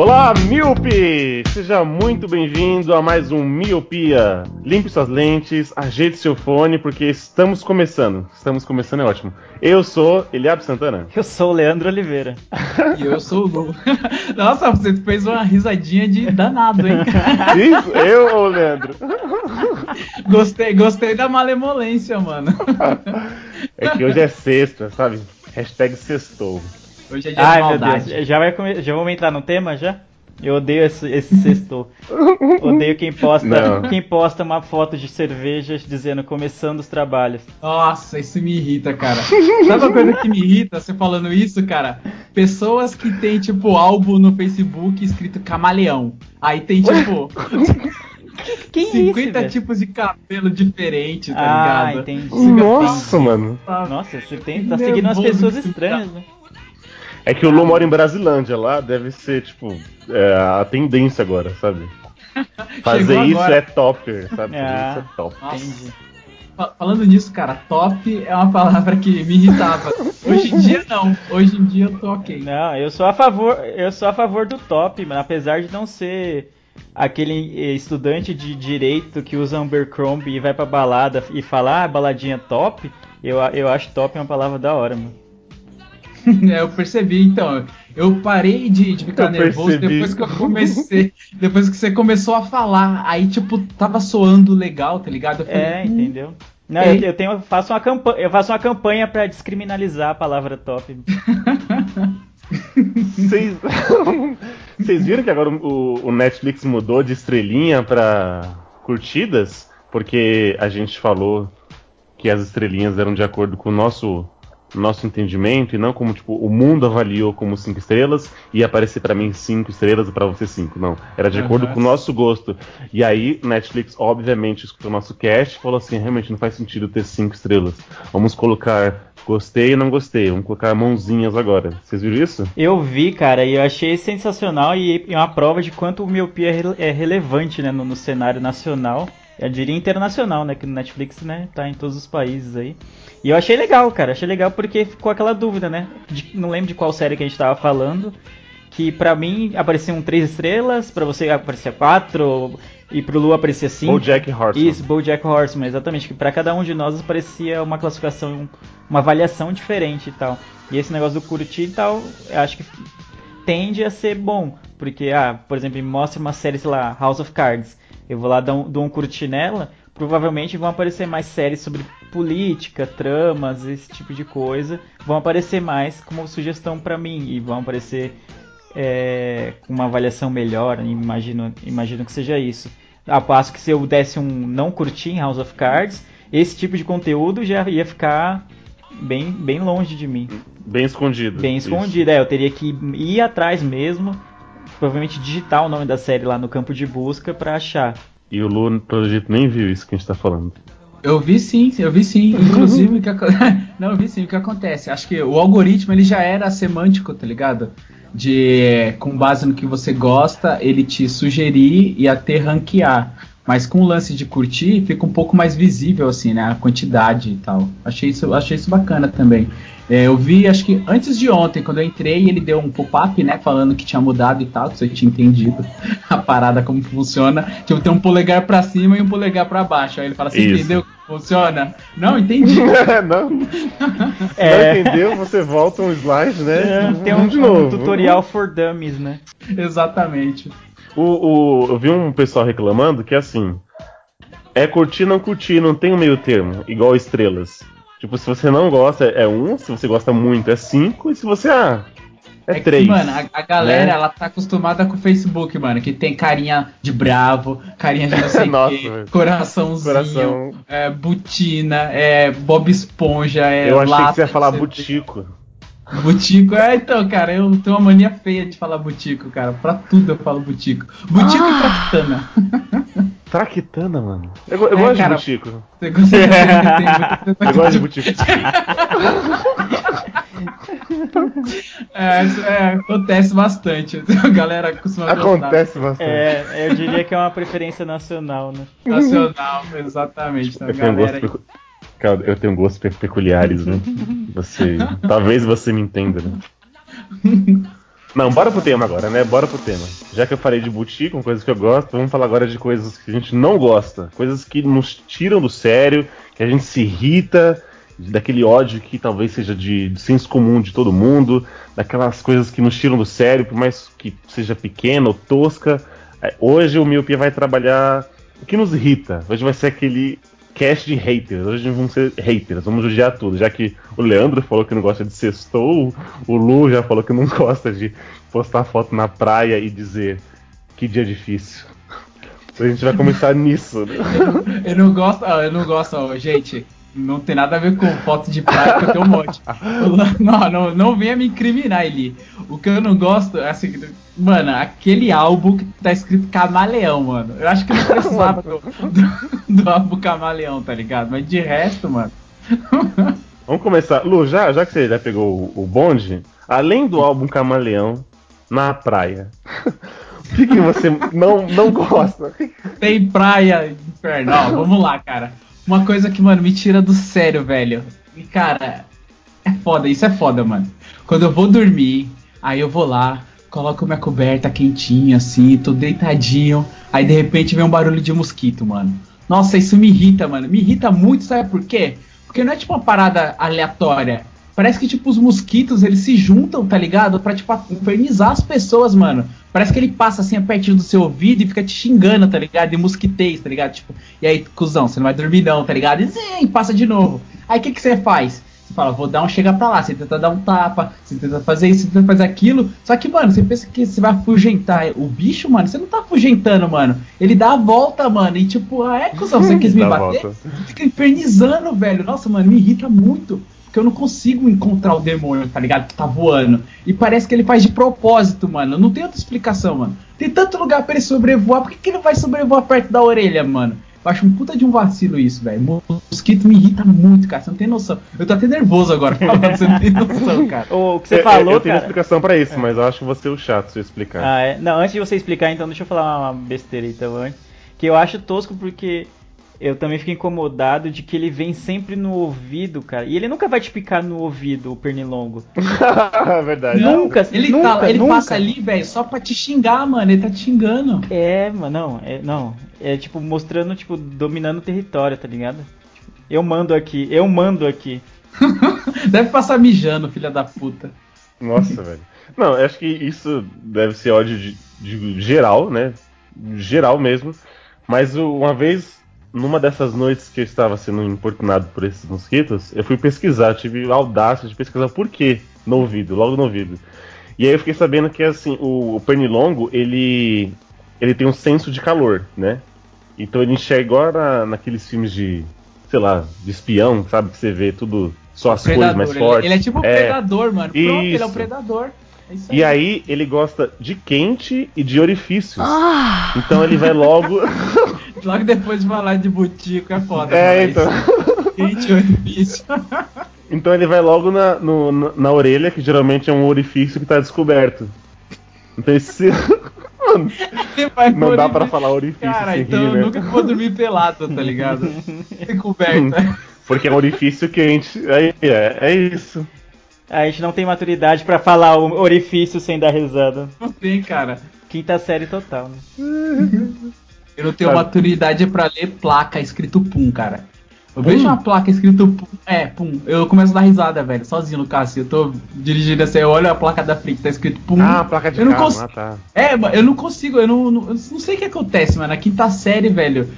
Olá, Miope! Seja muito bem-vindo a mais um Miopia. Limpe suas lentes, ajeite seu fone, porque estamos começando. Estamos começando, é ótimo. Eu sou Eliab Santana. Eu sou o Leandro Oliveira. E eu sou o Lu. Nossa, você fez uma risadinha de danado, hein? Isso, eu ou o Leandro? Gostei, gostei da malemolência, mano. É que hoje é sexta, sabe? Hashtag sextou. Hoje é dia Ai, de meu maldade. Deus. Já, vai come... já vamos entrar no tema já? Eu odeio esse, esse sexto. odeio quem posta, Não. quem posta uma foto de cerveja dizendo começando os trabalhos. Nossa, isso me irrita, cara. Sabe uma coisa que me irrita, você falando isso, cara? Pessoas que tem, tipo, álbum no Facebook escrito camaleão. Aí tem, tipo, Quem é 50 isso, velho? tipos de cabelo diferente, tá Ah, ligado? entendi. Nossa, mano. Nossa, você tem, tá Que seguindo umas pessoas estranhas, né? É que o Lu mora em Brasilândia, lá deve ser, tipo, é, a tendência agora, sabe? Fazer Chegou isso agora. é topper, sabe? Fazer Ah. isso é top. Nossa. Falando nisso, cara, top é uma palavra que me irritava. Hoje em dia não. Hoje em dia eu tô ok. Não, eu sou a favor, eu sou a favor do top, mano, apesar de não ser aquele eh, estudante de direito que usa Abercrombie e vai pra balada e fala, ah, baladinha top, eu, eu acho top uma palavra da hora, mano. É, eu percebi, então. Eu parei de, de ficar Eu nervoso percebi. depois que eu comecei. depois que você começou a falar. Aí, tipo, tava soando legal, tá ligado? Eu falei, É, "Hum, entendeu? Não, eu, eu tenho, faço uma campanha, eu faço uma campanha para descriminalizar a palavra top. Vocês Vocês viram que agora o, o Netflix mudou de estrelinha pra curtidas? Porque a gente falou que as estrelinhas eram de acordo com o nosso nosso entendimento e não como tipo o mundo avaliou como cinco estrelas e ia aparecer pra mim cinco estrelas e pra você cinco não. Era de Aham. acordo com o nosso gosto. E aí Netflix obviamente escutou o nosso cast e falou assim realmente não faz sentido ter cinco estrelas. Vamos colocar gostei e não gostei. Vamos colocar mãozinhas agora. Vocês viram isso? Eu vi, cara, e eu achei sensacional e, e uma prova de quanto o miopia é, rele- é relevante, né, no, no cenário nacional. Eu diria internacional, né, que no Netflix, né, tá em todos os países aí. E eu achei legal, cara, achei legal porque ficou aquela dúvida, né, de- não lembro de qual série que a gente tava falando, que pra mim apareciam três estrelas, pra você aparecia quatro, e pro Lu aparecia cinco. BoJack Horseman Isso, BoJack Horseman, exatamente. Que para cada um de nós parecia uma classificação, uma avaliação diferente e tal. E esse negócio do curtir e tal, eu acho que tende a ser bom. Porque, ah, por exemplo, me mostra uma série, sei lá, House of Cards. Eu vou lá dar um, dou um curtir nela, provavelmente vão aparecer mais séries sobre política, tramas, esse tipo de coisa. Vão aparecer mais como sugestão pra mim. E vão aparecer é, com uma avaliação melhor, imagino, imagino que seja isso. A passo que se eu desse um não curtir em House of Cards, esse tipo de conteúdo já ia ficar bem, bem longe de mim, Bem escondido. bem Isso. escondido. É, eu teria que ir atrás mesmo, provavelmente digitar o nome da série lá no campo de busca pra achar. E o Lu, pelo jeito, nem viu isso que a gente tá falando. Eu vi sim, eu vi sim. Inclusive, o que não, eu vi sim o que acontece. Acho que o algoritmo ele já era semântico, tá ligado? De com base no que você gosta, ele te sugerir e até ranquear. Mas com o lance de curtir, fica um pouco mais visível assim, né? A quantidade e tal. Achei isso, achei isso bacana também. É, eu vi, acho que antes de ontem, quando eu entrei, ele deu um pop-up, né? Falando que tinha mudado e tal, que você tinha entendido a parada como funciona. Tipo, tem um polegar pra cima e um polegar pra baixo. Aí ele fala, você Isso. entendeu como funciona? Não, entendi. não, É. não entendeu? Você volta um slide, né? Tem um, de novo. um tutorial for dummies, né? Exatamente. O, o- eu vi um pessoal reclamando que assim. É curtir, não curtir, não tem um meio termo, igual estrelas. Tipo, se você não gosta, é um, se você gosta muito, é cinco, e se você, ah, é, que, três. mano, a, a galera, né? ela tá acostumada com o Facebook, mano, que tem carinha de bravo, carinha de não sei o Nossa, quê, coraçãozinho, Coração. é, butina, é Bob Esponja, é eu achei que lata você ia falar butico. Butico, é, então, cara, eu tenho uma mania feia de falar butico, cara. Pra tudo eu falo butico. Butico e traquitana. Traquitana, mano. Eu, eu É, gosto cara. de Butico. Você consegue entender? Eu gosto de Butico. É, isso é, acontece bastante. A galera costuma gostar. Acontece bastante. É, eu diria que é uma preferência nacional, né? Nacional, exatamente. Eu gosto galera Cara, eu tenho gostos pe- peculiares, né? Você. Talvez você me entenda, né? Não, bora pro tema agora, né? Bora pro tema. Já que eu falei de boutique, com coisas que eu gosto, vamos falar agora de coisas que a gente não gosta. Coisas que nos tiram do sério, que a gente se irrita, daquele ódio que talvez seja de, de senso comum de todo mundo, daquelas coisas que nos tiram do sério, por mais que seja pequena ou tosca. É, Hoje o Miopia vai trabalhar o que nos irrita. Hoje vai ser aquele cast de haters. Hoje vamos ser haters, vamos judiar tudo. Já que o Leandro falou que não gosta de sextou, o Lu já falou que não gosta de postar foto na praia e dizer que dia difícil. A gente vai começar nisso, né? Eu não gosto, ó, eu não gosto, gente. Não tem nada a ver com foto de praia, que eu tenho um monte. Não, não, não venha me incriminar, Eli. O que eu não gosto é assim, mano, aquele álbum que tá escrito Camaleão, mano. Eu acho que não precisava do, do, do álbum Camaleão, tá ligado? Mas de resto, mano. Vamos começar. Lu, já, já que você já pegou o, o bonde, além do álbum Camaleão, na praia, o que, que você não, não gosta? Tem praia infernal. Vamos lá, cara. Uma coisa que, mano, me tira do sério, velho. E, cara, é foda, isso é foda, mano. Quando eu vou dormir, aí eu vou lá, coloco minha coberta quentinha, assim, tô deitadinho. Aí de repente vem um barulho de mosquito, mano. Nossa, isso me irrita, mano. Me irrita muito, sabe por quê? Porque não é tipo uma parada aleatória. Parece que, tipo, os mosquitos, eles se juntam, tá ligado? Pra, tipo, infernizar as pessoas, mano. Parece que ele passa, assim, pertinho do seu ouvido e fica te xingando, tá ligado? De mosquitez, tá ligado? Tipo, e aí, cuzão, você não vai dormir não, tá ligado? E sim, passa de novo. Aí, o que que você faz? Você fala, vou dar um chega pra lá. Você tenta dar um tapa, você tenta fazer isso, você tenta fazer aquilo. Só que, mano, você pensa que você vai afugentar o bicho, mano. Você não tá afugentando, mano. Ele dá a volta, mano. E tipo, ah, é, cuzão, você quis me bater? volta. Fica infernizando, velho. Nossa, mano, me irrita muito. Porque eu não consigo encontrar o demônio, tá ligado? Que tá voando. E parece que ele faz de propósito, mano. Não tem outra explicação, mano. Tem tanto lugar pra ele sobrevoar. Por que, que ele vai sobrevoar perto da orelha, mano? Eu acho um puta de um vacilo isso, velho. Mosquito me irrita muito, cara. Você não tem noção. Eu tô até nervoso agora falando, você não tem noção, cara. O que você Eu- falou, eu, eu tenho cara. explicação pra isso, mas eu acho que você é o chato se eu explicar. Ah, é. Não, antes de você explicar, então, deixa eu falar uma besteira então antes. Que eu acho tosco porque eu também fico incomodado de que ele vem sempre no ouvido, cara. E ele nunca vai te picar no ouvido, o pernilongo. É verdade. Nunca, Ele, nunca, tá, ele nunca. passa ali, velho, só pra te xingar, mano. Ele tá te xingando. É, mano, não, é, não. É tipo, mostrando, tipo, dominando o território, tá ligado? Tipo, eu mando aqui, eu mando aqui. Deve passar mijando, filha da puta. Nossa, velho. Não, acho que isso deve ser ódio de, de geral, né? Geral mesmo. Mas uma vez, numa dessas noites que eu estava sendo importunado por esses mosquitos, eu fui pesquisar, tive a audácia de pesquisar por quê no ouvido, logo no ouvido. E aí eu fiquei sabendo que assim, o, o pernilongo, ele ele tem um senso de calor, né? Então ele enxerga igual na, naqueles filmes de, sei lá, de espião, sabe? Que você vê tudo, só as cores mais Ele- fortes. Ele, é tipo um É. predador, mano. Pronto, ele é um Isso. predador. É isso E aí ele gosta de quente e de orifícios. Então ele vai logo. Logo depois de falar de butico é foda. é, então. Então ele vai logo na, no- na, na orelha, que geralmente é um orifício que tá descoberto. Então esse. Mano, não dá pra falar orifício Cara, sem então rir, eu né? nunca vou dormir pelado, tá ligado? Sem coberta. Porque é um orifício quente. Aí é, é isso. A gente não tem maturidade pra falar o orifício sem dar risada. Não tem, cara. Quinta série total, né? Eu não tenho maturidade pra ler placa escrito pum, cara. Eu vejo uma placa escrito pum, é, pum, eu começo a dar risada, velho, sozinho no carro, assim, eu tô dirigindo assim, eu olho a placa da frente, tá escrito pum. Ah, placa de eu não carro. Ah, tá. É, eu não consigo, eu não, não, eu não sei o que acontece, mano. A quinta série, velho,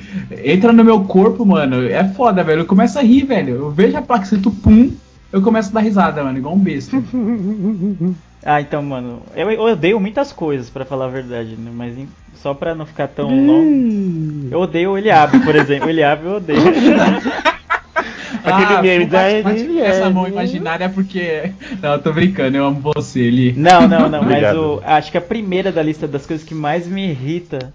entra no meu corpo, mano. É foda, velho. Eu começo a rir, velho. Eu vejo a placa escrito pum, eu começo a dar risada, mano, igual um besta. Ah, então, mano, eu, eu odeio muitas coisas, pra falar a verdade, né? Mas em- só pra não ficar tão longo. Eu odeio o Eliabe, por exemplo. O Eliabe eu odeio. Aquele meme da essa mão imaginária é porque. Não, eu tô brincando, eu amo você, Eli. Não, não, não, mas o, acho que a primeira da lista das coisas que mais me irrita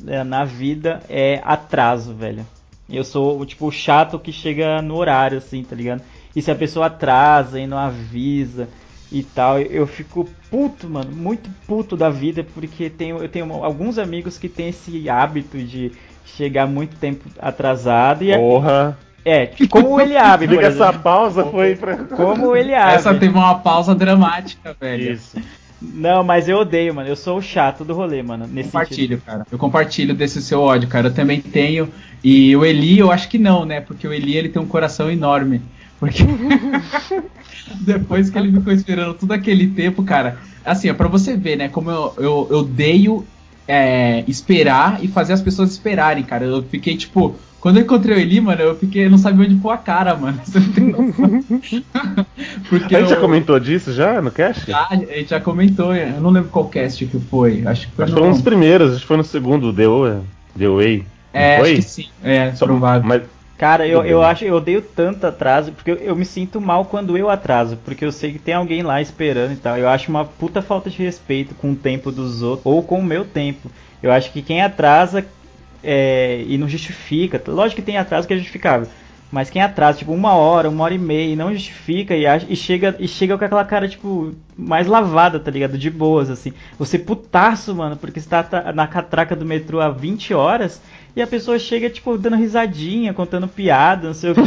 né, na vida é atraso, velho. Eu sou, tipo, o chato que chega no horário, assim, tá ligado? E se a pessoa atrasa e não avisa e tal, eu fico puto, mano, muito puto da vida, porque tenho, eu tenho alguns amigos que têm esse hábito de chegar muito tempo atrasado e é, Porra. é, como o Eliabe, por Liga essa pausa foi pra. Como o Eliabe. Essa teve uma pausa dramática, velho. Isso. Não, mas eu odeio, mano. Eu sou o chato do rolê, mano. Nesse sentido. Compartilho, cara. Eu compartilho desse seu ódio, cara. Eu também tenho. E o Eli, eu acho que não, né? Porque o Eli ele tem um coração enorme. Porque depois que ele ficou esperando todo aquele tempo, cara. Assim, ó, pra você ver, né? Como eu, eu, eu odeio é, esperar e fazer as pessoas esperarem, cara. Eu fiquei tipo. Quando eu encontrei o Eli, mano, eu fiquei. Eu não sabia onde pôr a cara, mano. Você não tem noção. Porque A gente já eu- comentou disso já no cast? Já, a gente já comentou, eu não lembro qual cast que foi. Acho que foi Acho no. foi um dos primeiros, acho que foi no segundo, The Way. The Way. É, Não acho foi? que sim. É, Só- provável. Mas Cara, eu, eu bem. acho, eu odeio tanto atraso, porque eu, eu me sinto mal quando eu atraso, porque eu sei que tem alguém lá esperando e tal. Eu acho uma puta falta de respeito com o tempo dos outros, ou com o meu tempo. Eu acho que quem atrasa é, e não justifica, lógico que tem atraso que é justificável, mas quem atrasa, tipo, uma hora, uma hora e meia, e não justifica e, acha- e chega, e chega com aquela cara, tipo, mais lavada, tá ligado? De boas, assim. Você putaço, mano, porque você tá na catraca do metrô há 20 horas e a pessoa chega, tipo, dando risadinha, contando piada, não sei o quê.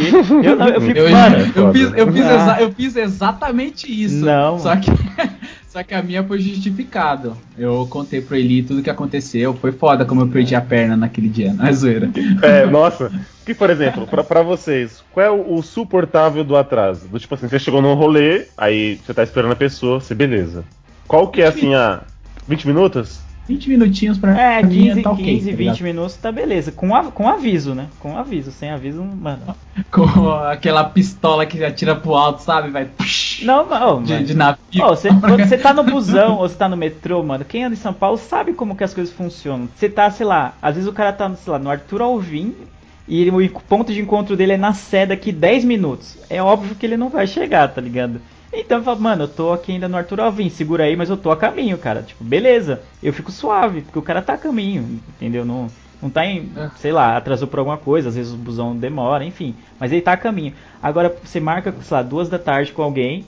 Eu, não, eu fico, Eu, mano. eu, fiz, eu, fiz Ah. exa- eu fiz exatamente isso. Não. Só que, só que a minha foi justificado. Eu contei pro Eli tudo que aconteceu. Foi foda como eu perdi a perna naquele dia, não é zoeira. É, nossa. Que, por exemplo, pra, pra vocês, qual é o, o suportável do atraso? Do tipo assim, você chegou num rolê, aí você tá esperando a pessoa, você beleza. Qual que é assim a. 20 minutos? 20 minutinhos pra É, mim 15, tá ok, 15 tá 20 ligado? minutos tá beleza. Com, a- com aviso, né? Com aviso. Sem aviso, mano. Com aquela pistola que atira pro alto, sabe? Vai Não, não, de, mano. de navio. Ó, você, quando você tá no busão ou você tá no metrô, mano, quem anda em São Paulo sabe como que as coisas funcionam. Você tá, sei lá, às vezes o cara tá, sei lá, no Arthur Alvim e ele- o ponto de encontro dele é na Sé daqui 10 minutos. É óbvio que ele não vai chegar, tá ligado? Então eu falo, mano, eu tô aqui ainda no Arthur Alvim, segura aí, mas eu tô a caminho, cara. Tipo, beleza, eu fico suave, porque o cara tá a caminho, entendeu? Não, não tá em, É. sei lá, atrasou por alguma coisa, às vezes o busão demora, enfim. Mas ele tá a caminho. Agora, você marca, sei lá, duas da tarde com alguém,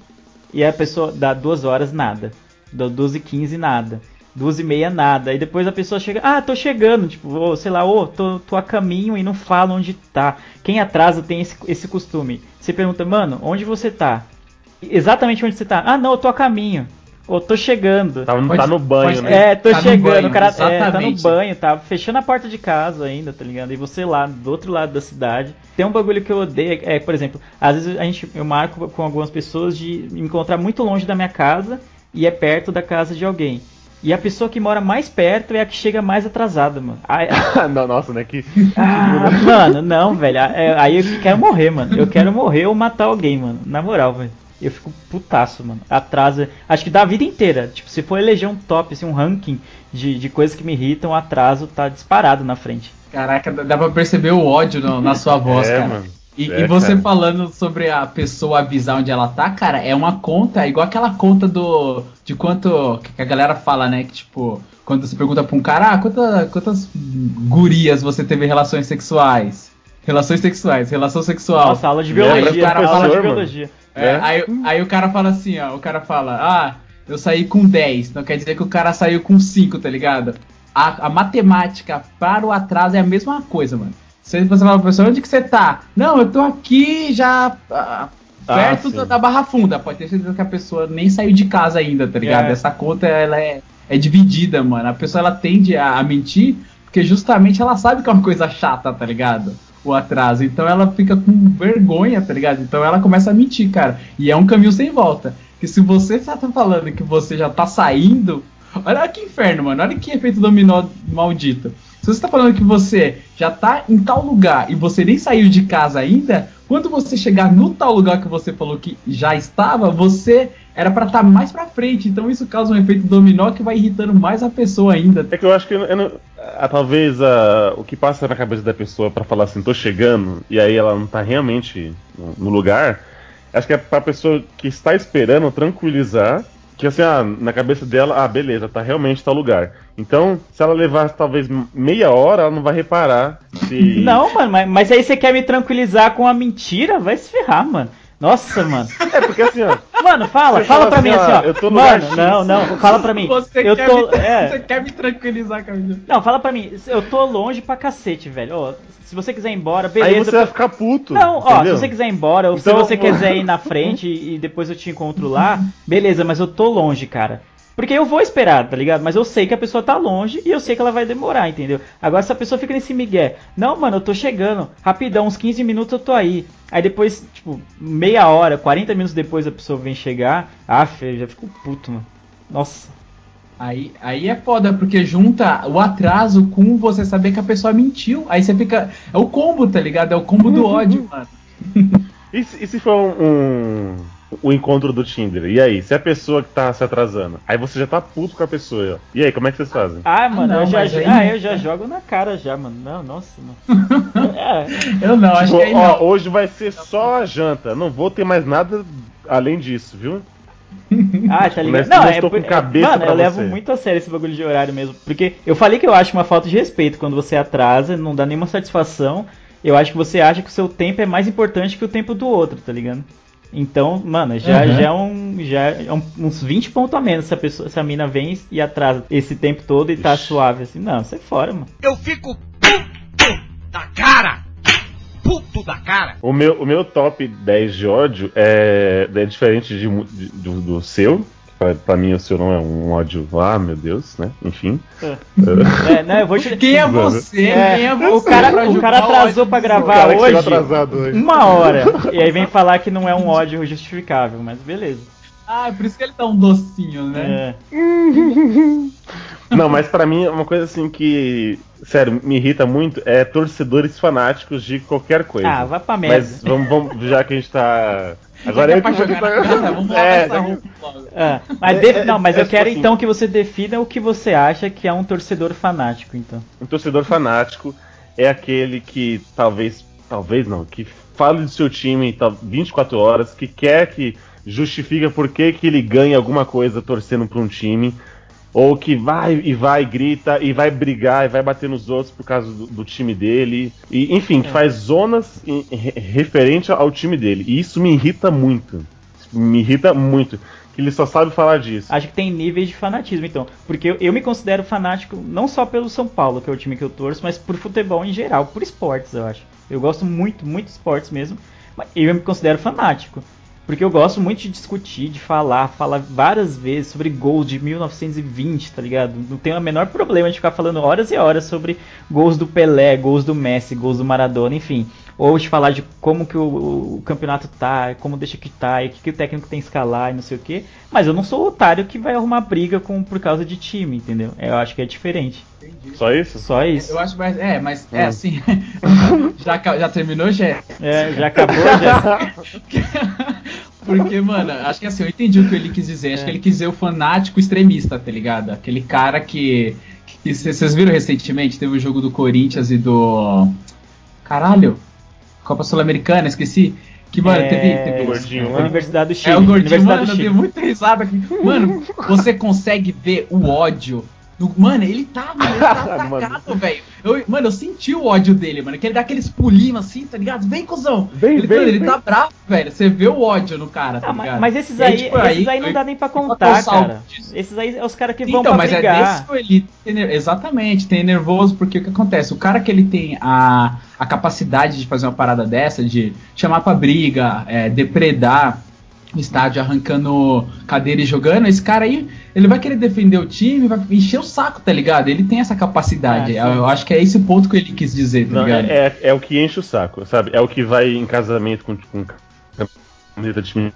e a pessoa dá duas horas, nada. Dá 12 e 15, nada. Duas e meia, nada. E depois a pessoa chega, ah, tô chegando, tipo, ou, sei lá, ô, tô, tô a caminho e não fala onde tá. Quem atrasa tem esse, esse costume. Você pergunta, mano, onde você tá? Exatamente onde você tá. Ah, não, eu tô a caminho. Ou tô chegando. Tá, Pode- tá no banho, pode- né? É, tô Tá chegando, banho, o cara é, tá no banho, tá fechando a porta de casa ainda, tá ligado? E você lá, do outro lado da cidade. Tem um bagulho que eu odeio, é, por exemplo, às vezes a gente, eu marco com algumas pessoas de me encontrar muito longe da minha casa e é perto da casa de alguém. E a pessoa que mora mais perto é a que chega mais atrasada, mano. Aí- não, nossa, né? Que. ah, mano, não, velho. é- Aí eu quero morrer, mano. Eu quero morrer ou matar alguém, mano. Na moral, velho. Eu fico putaço, mano. Atrasa. Acho que da vida inteira. Tipo, se for eleger um top, assim, um ranking de, de coisas que me irritam, o atraso tá disparado na frente. Caraca, dá dá pra perceber o ódio no- na sua voz, é, cara. mano. E, É, e você cara. falando sobre a pessoa avisar onde ela tá, cara, é uma conta, é igual aquela conta do. de quanto. que a galera fala, né? Que tipo, quando você pergunta pra um cara, ah, quanta- quantas gurias você teve relações sexuais? Relações sexuais, relação sexual. Nossa, aula de biologia. o cara aula de professor, mano? biologia. É, É. Aí, aí o cara fala assim, ó, o cara fala, ah, eu saí com 10, não quer dizer que o cara saiu com 5, tá ligado? A, a matemática para o atraso é a mesma coisa, mano. Se você fala pra pessoa, onde que você tá? Não, eu tô aqui já ah, Ah, perto da Barra Funda. Pode ter certeza que a pessoa nem saiu de casa ainda, tá ligado? É. Essa conta, ela é, é dividida, mano. A pessoa, ela tende a, a mentir porque justamente ela sabe que é uma coisa chata, tá ligado? O atraso. Então ela fica com vergonha, tá ligado? Então ela começa a mentir, cara. E é um caminho sem volta. Que se você já tá falando que você já tá saindo. Olha que inferno, mano. Olha que efeito dominó maldito. Se você tá falando que você já tá em tal lugar e você nem saiu de casa ainda, quando você chegar no tal lugar que você falou que já estava, você era pra estar mais pra frente. Então isso causa um efeito dominó que vai irritando mais a pessoa ainda. É que eu acho que eu eu não- a- talvez a- o que passa na cabeça da pessoa pra falar assim, tô chegando, e aí ela não tá realmente no, no lugar, acho que é pra pessoa que está esperando tranquilizar, que assim, ah, na cabeça dela, ah, beleza, tá realmente tá lugar. Então, se ela levar talvez meia hora, ela não vai reparar se. Não, mano, mas, mas aí você quer me tranquilizar com a mentira? Vai se ferrar, mano. Nossa, mano. É porque assim, ó. Mano, fala, Você fala fala pra mim assim, assim, ó, eu tô no Mano, não, não, fala pra mim. Você, eu quer tô. me, é. você quer me tranquilizar, Camila? Não, fala pra mim, eu tô longe pra cacete, velho. Ó, se você quiser ir embora, Aí beleza. você vai ficar puto. Não, ó, se entendeu? você quiser ir embora, ou Então, se você vou- quiser ir na frente e, e depois eu te encontro lá, beleza, mas eu tô longe, cara. Porque eu vou esperar, tá ligado? Mas eu sei que a pessoa tá longe e eu sei que ela vai demorar, entendeu? Agora se a pessoa fica nesse migué, não, mano, eu tô chegando, rapidão, uns 15 minutos eu tô aí. Aí depois, tipo, meia hora, 40 minutos depois a pessoa vem chegar, ah, eu já fico puto, mano. Nossa. Aí, aí é foda, porque junta o atraso com você saber que a pessoa mentiu. Aí você fica. É o combo, tá ligado? É o combo do ódio, mano. E se, e se for um, um- o encontro do Tinder? E aí? Se a pessoa que tá se atrasando, aí você já tá puto com a pessoa. ó. E aí, como é que vocês fazem? Ah, mano, não, eu, já, aí- ah, eu já jogo na cara já, mano. Não, nossa, mano. É, Eu não, acho Tipo, que aí ó, não. hoje vai ser só a janta. Não vou ter mais nada além disso, viu? Ah, tá ligado? Mas Não, não é, com é- cabeça Mano, eu levo você. muito a sério esse bagulho de horário mesmo. Porque eu falei que eu acho uma falta de respeito quando você atrasa, não dá nenhuma satisfação. Eu acho que você acha que o seu tempo é mais importante que o tempo do outro, tá ligado? Então, mano, já, Uhum. já é, um, já é um- uns 20 pontos a menos se a, pessoa, se a mina vem e atrasa esse tempo todo e tá Ixi. suave assim. Não, sai fora, mano. Eu fico puto da cara! Puto da cara! O meu, o meu top 10 de ódio é, é diferente de de- do, do seu. Pra, mim, o seu não é um ódio, ah, meu Deus, né? Enfim. É, não, eu vou te... Quem é você? É, Quem é o você? cara, pra o cara atrasou pra gravar cara que chegou hoje atrasado hoje. uma hora. E aí vem falar que não é um ódio justificável, mas beleza. Ah, por isso que ele dá um docinho, né? É. Não, mas pra mim, uma coisa assim que, sério, me irrita muito é torcedores fanáticos de qualquer coisa. Ah, vai pra merda. Mas vamos, vamos, já que a gente tá. Agora é eu pra que vou jogar vamos É, logo. Mas é, não, mas é eu tipo quero assim- então que você defina o que você acha que é um torcedor fanático, então. Um torcedor fanático é aquele que talvez, talvez não, que fale do seu time tal- 24 horas, que quer que justifica por que, que ele ganha alguma coisa torcendo pra um time, ou que vai e vai, grita e vai brigar e vai bater nos outros por causa do, do time dele, e enfim, que faz zonas em- em- referente ao time dele. E isso me irrita muito. Me irrita muito. Que ele só sabe falar disso. Acho que tem níveis de fanatismo, então. Porque eu, eu me considero fanático não só pelo São Paulo, que é o time que eu torço, mas por futebol em geral, por esportes, eu acho. Eu gosto muito, muito de esportes mesmo. Mas eu me considero fanático. Porque eu gosto muito de discutir, de falar, falar várias vezes sobre gols de 1920, tá ligado? Não tenho o menor problema de ficar falando horas e horas sobre gols do Pelé, gols do Messi, gols do Maradona, enfim. Ou de falar de como que o, o campeonato tá, como deixa que tá, e o que, que o técnico tem que escalar e não sei o que. Mas eu não sou o otário que vai arrumar briga com, por causa de time, entendeu? Eu acho que é diferente. Só isso? Só isso. Eu acho mais. É, mas é Hum. assim. já, já terminou, Jé? É, já acabou, já. Porque, mano, acho que assim, eu entendi o que ele quis dizer. Acho É. que ele quis dizer o fanático extremista, tá ligado? Aquele cara que. Vocês viram recentemente? Teve o jogo do Corinthians e do. Caralho! Copa Sul-Americana, esqueci. Que, mano, É, teve. teve Gordinho lá. Universidade do Chile. É o gordinho, Universidade mano, do eu dei muita risada aqui. Mano, você consegue ver o ódio. Mano, ele tá, mano, ele tá Mano. atacado, velho. Eu- Mano, eu senti o ódio dele, mano. Que ele dá aqueles pulinhos assim, tá ligado? Vem, cuzão. Vem, ele, vem, mano, ele vem. tá bravo, velho. Você vê o ódio no cara, tá Ah, mas, ligado? mas esses aí, tipo, esses aí não eu- dá nem pra contar, cara. Esses aí é os caras que vão Então, pra mas é desse que ele exatamente, tem nervoso, porque o que acontece? O cara que ele tem a, a capacidade de fazer uma parada dessa, de chamar pra briga, é, depredar o estádio arrancando cadeira e jogando, esse cara aí, ele vai querer defender o time, vai encher o saco, tá ligado? Ele tem essa capacidade. Eu, sim. eu acho que é esse o ponto que ele quis dizer, tá Não, ligado? é, é, é o que enche o saco, sabe? É o que vai em casamento com, com camiseta de time.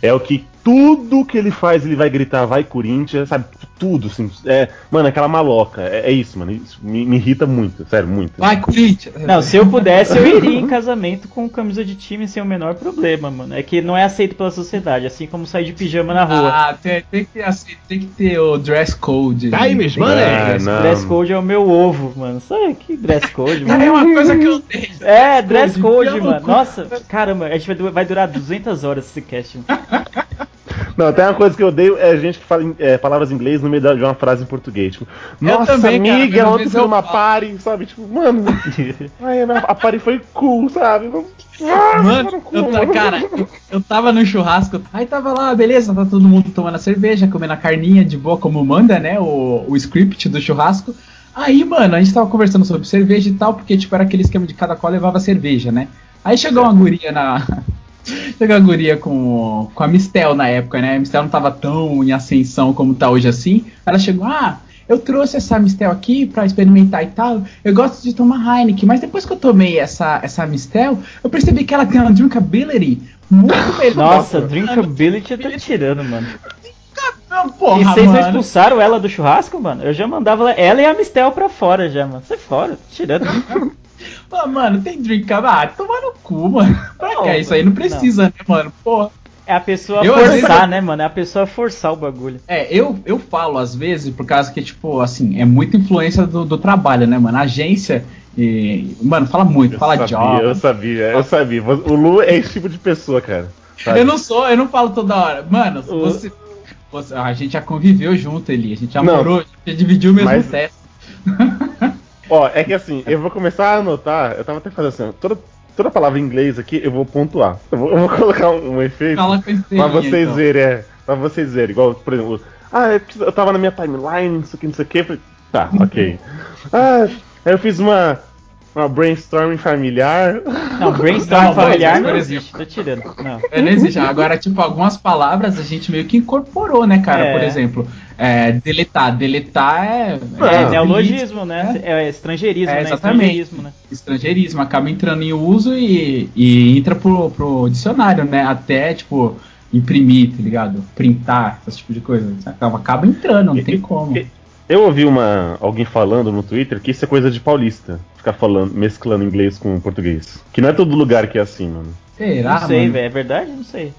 É o que tudo que ele faz, ele vai gritar, vai Corinthians, sabe? Tudo, assim. É, mano, aquela maloca. É, é isso, mano. Isso me, me irrita muito, sério, muito. Vai, Corinthians! Não, se eu pudesse, eu iria em casamento com camisa de time sem o menor problema, mano. É que não é aceito pela sociedade, assim como sair de pijama na rua. Ah, tem, tem que, assim, tem que ter o dress code. Times, Tem que money. ter Ah, dress code é o meu ovo, mano. Sabe que dress code. É mano? uma coisa que eu odeio. É, dress code, mano. Nossa, caramba, a gente vai, vai durar 200 horas esse cast. mano. Não, tem uma coisa que eu odeio é gente que fala é, palavras em inglês no meio de uma frase em português. Tipo, nossa, também, cara, amiga, às ontem foi uma falo. party, sabe? Tipo, mano, ai, a party foi cool, sabe? Ah, Mano, eu, ta- cara, eu, eu tava no churrasco, aí tava lá, beleza, tá todo mundo tomando a cerveja, comendo a carninha de boa como manda, né? O, o script do churrasco. Aí, mano, a gente tava conversando sobre cerveja e tal, porque, tipo, era aquele esquema de cada qual levava cerveja, né? Aí chegou uma guria na. Chegou uma guria com, com a Mistel na época, né? A Mistel não tava tão em ascensão como tá hoje assim. Ela chegou, ah, eu trouxe essa Mistel aqui pra experimentar e tal. Eu gosto de tomar Heineken, mas depois que eu tomei essa, essa Mistel, eu percebi que ela tem uma drinkability muito melhor. Nossa, drinkability tá tirando, mano. Não, E porra, vocês não mano. expulsaram ela do churrasco, mano? Eu já mandava ela- ela e a Mistel pra fora já, mano. Sai fora, tá tirando. Ah, mano, tem drinkability. Ah, tomar no cu, mano. Pra Não, que isso aí? Não precisa, né, mano? Porra. É a pessoa Eu, forçar, vezes- né, mano? É a pessoa forçar o bagulho. É, eu, eu falo às vezes por causa que, tipo, assim, é muita influência do, do trabalho, né, mano? A agência, e, mano, fala muito, Eu fala sabia, job. eu sabia, eu sabia. O Lu é esse tipo de pessoa, cara. sabe? Eu não sou, eu não falo toda hora. Mano, O- você, você- a gente já conviveu junto ali, a gente já Não. morou, já dividiu o mesmo Mas- teto. Ó, é que assim, eu vou começar a anotar, eu tava até fazendo assim, toda, toda palavra em inglês aqui eu vou pontuar. Eu vou, eu vou colocar um, um efeito Fala pra vocês então. verem, é. Pra vocês verem, igual, por exemplo, ah, eu tava na minha timeline, não sei o que, não sei o que. Tá, ok. Ah, eu fiz uma, uma brainstorming familiar. Não, brainstorm Não, familiar não existe, tá tirando. Não. É, não existe. Agora, tipo, algumas palavras a gente meio que incorporou, né, cara? É. Por exemplo, é, deletar. Deletar é. É Ah, neologismo, né? É estrangeirismo, É, né? exatamente. Estrangeirismo, né? estrangeirismo, acaba entrando em uso e, e entra pro, pro dicionário, né? Até, tipo, imprimir, tá ligado? Printar, esse tipo de coisa. Acaba, acaba entrando, não tem como. Eu ouvi uma, alguém falando no Twitter que isso é coisa de paulista. Ficar falando, mesclando inglês com português. Que não é todo lugar que é assim, mano. Será, Não sei, velho. É verdade? Não sei.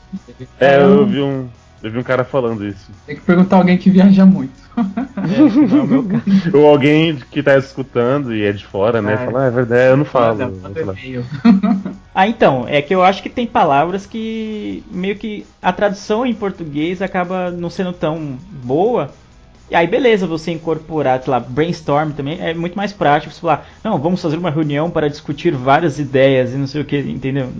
É, eu ouvi um. Eu vi um cara falando isso. Tem que perguntar alguém que viaja muito. É, não é. Ou alguém que tá escutando e é de fora, né? É. Fala, ah, é verdade, eu não falo. E-mail. Ah, então, é que eu acho que tem palavras que meio que a tradução em português acaba não sendo tão boa. E aí, beleza, você incorporar, sei lá, brainstorm também é muito mais prático. Você falar, não, vamos fazer uma reunião para discutir várias ideias e não sei o que, entendeu?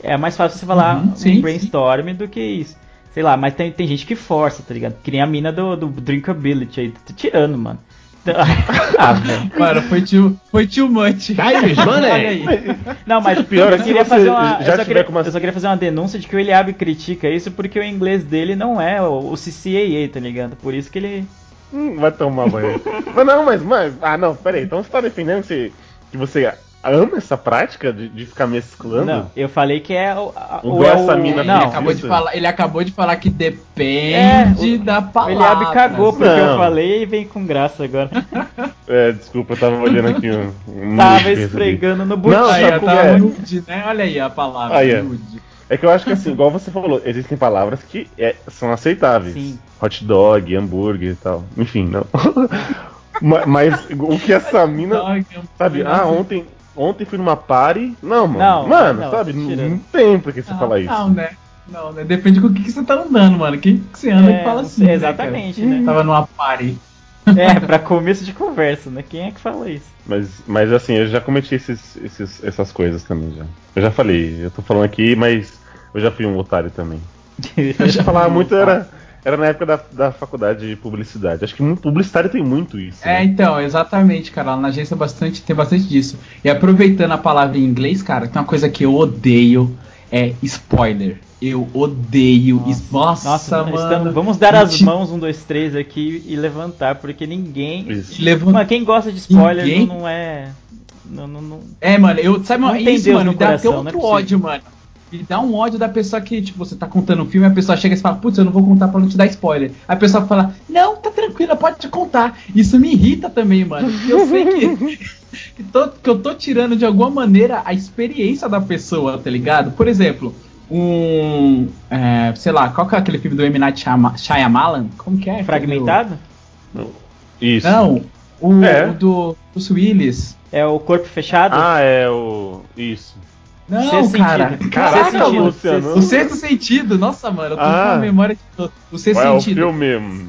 É mais fácil você falar Uhum, um sim, brainstorm do que isso. Sei lá, mas tem, tem gente que força, tá ligado? Que nem a mina do, do drinkability aí, tá tirando, mano. Ah. Mano, foi too, foi much. Times, Olha money. aí. Não, mas pior é eu que queria fazer uma. já eu, só queria, uma- eu só queria fazer uma denúncia de que o Eliabe critica isso porque o inglês dele não é o, o CCAA, tá ligado? Por isso que ele. Hum, vai tomar banho. mas não, mas, mas. Ah, não, peraí. Então você tá defendendo que, que você ama essa prática de, de ficar mesclando? Não, eu falei que é o. a- O é essa o- mina Ele não, acabou, de falar, ele acabou de falar que depende É, o- da palavra. Eliabe cagou porque eu Não. falei e vem com graça agora. É, desculpa, eu tava olhando aqui um. um Tava esfregando no Não, bucho. Aí, ó, como tá é? nude, né? Olha aí a palavra, Aí, ó. nude. aqui. É que eu acho que assim, igual você falou, existem palavras que é, são aceitáveis. Sim. Hot dog, hambúrguer e tal. Enfim, não. Ma- mas o que essa mina. Dog, Sabe, ah, ontem, ontem fui numa party. Não, mano. Não, mano, não, sabe? tô Não, não tem por que você Não, falar isso. Não, né? Não, né? Depende com o que, que você tá andando, mano. Quem que você anda É, que fala assim? né, exatamente, cara? né? Tava numa party. É, pra começo de conversa, né? Quem é que fala isso? Mas, mas assim, eu já cometi esses, esses- essas coisas também já. Eu já falei, eu tô falando aqui, mas eu já fui um otário também. Eu já falava muito, era, era na época da, da faculdade de publicidade. Acho que muito, publicitário tem muito isso. É, né? então, exatamente, cara. Lá na agência bastante, tem bastante disso. E aproveitando a palavra em inglês, cara, tem uma coisa que eu odeio, é spoiler. Eu odeio. is- Nossa, Nossa, mano. estamos- vamos dar as mãos, um, dois, três aqui e levantar, porque ninguém. Isso. levanta- Mano, quem gosta de spoiler Ninguém- não, não é. Não, não, não- É, mano, eu. Sabe, Não uma, tem isso, Deus mano, no me dá até coração, é outro possível. ódio, mano. Me dá um ódio da pessoa que, tipo, você tá contando um filme, a pessoa chega e fala, putz, eu não vou contar pra não te dar spoiler. Aí a pessoa fala, não, tá tranquila, pode te contar. Isso me irrita também, mano. Eu sei que, que, tô- que eu tô tirando de alguma maneira a experiência da pessoa, tá ligado? Por exemplo, um. é, sei lá, qual que é aquele filme do M. Night Shyama- Shyamalan? Como que é? Fragmentado? Isso. Não, o, É. o do Bruce Willis. É o corpo fechado? Ah, é o. Isso. Não, Sexto cara. sentido. Caraca, Sexto sentido. Luciano. O sexto sentido, nossa, mano, eu tô Ah. com uma memória de todo. O sexto Qual é o sentido. filme?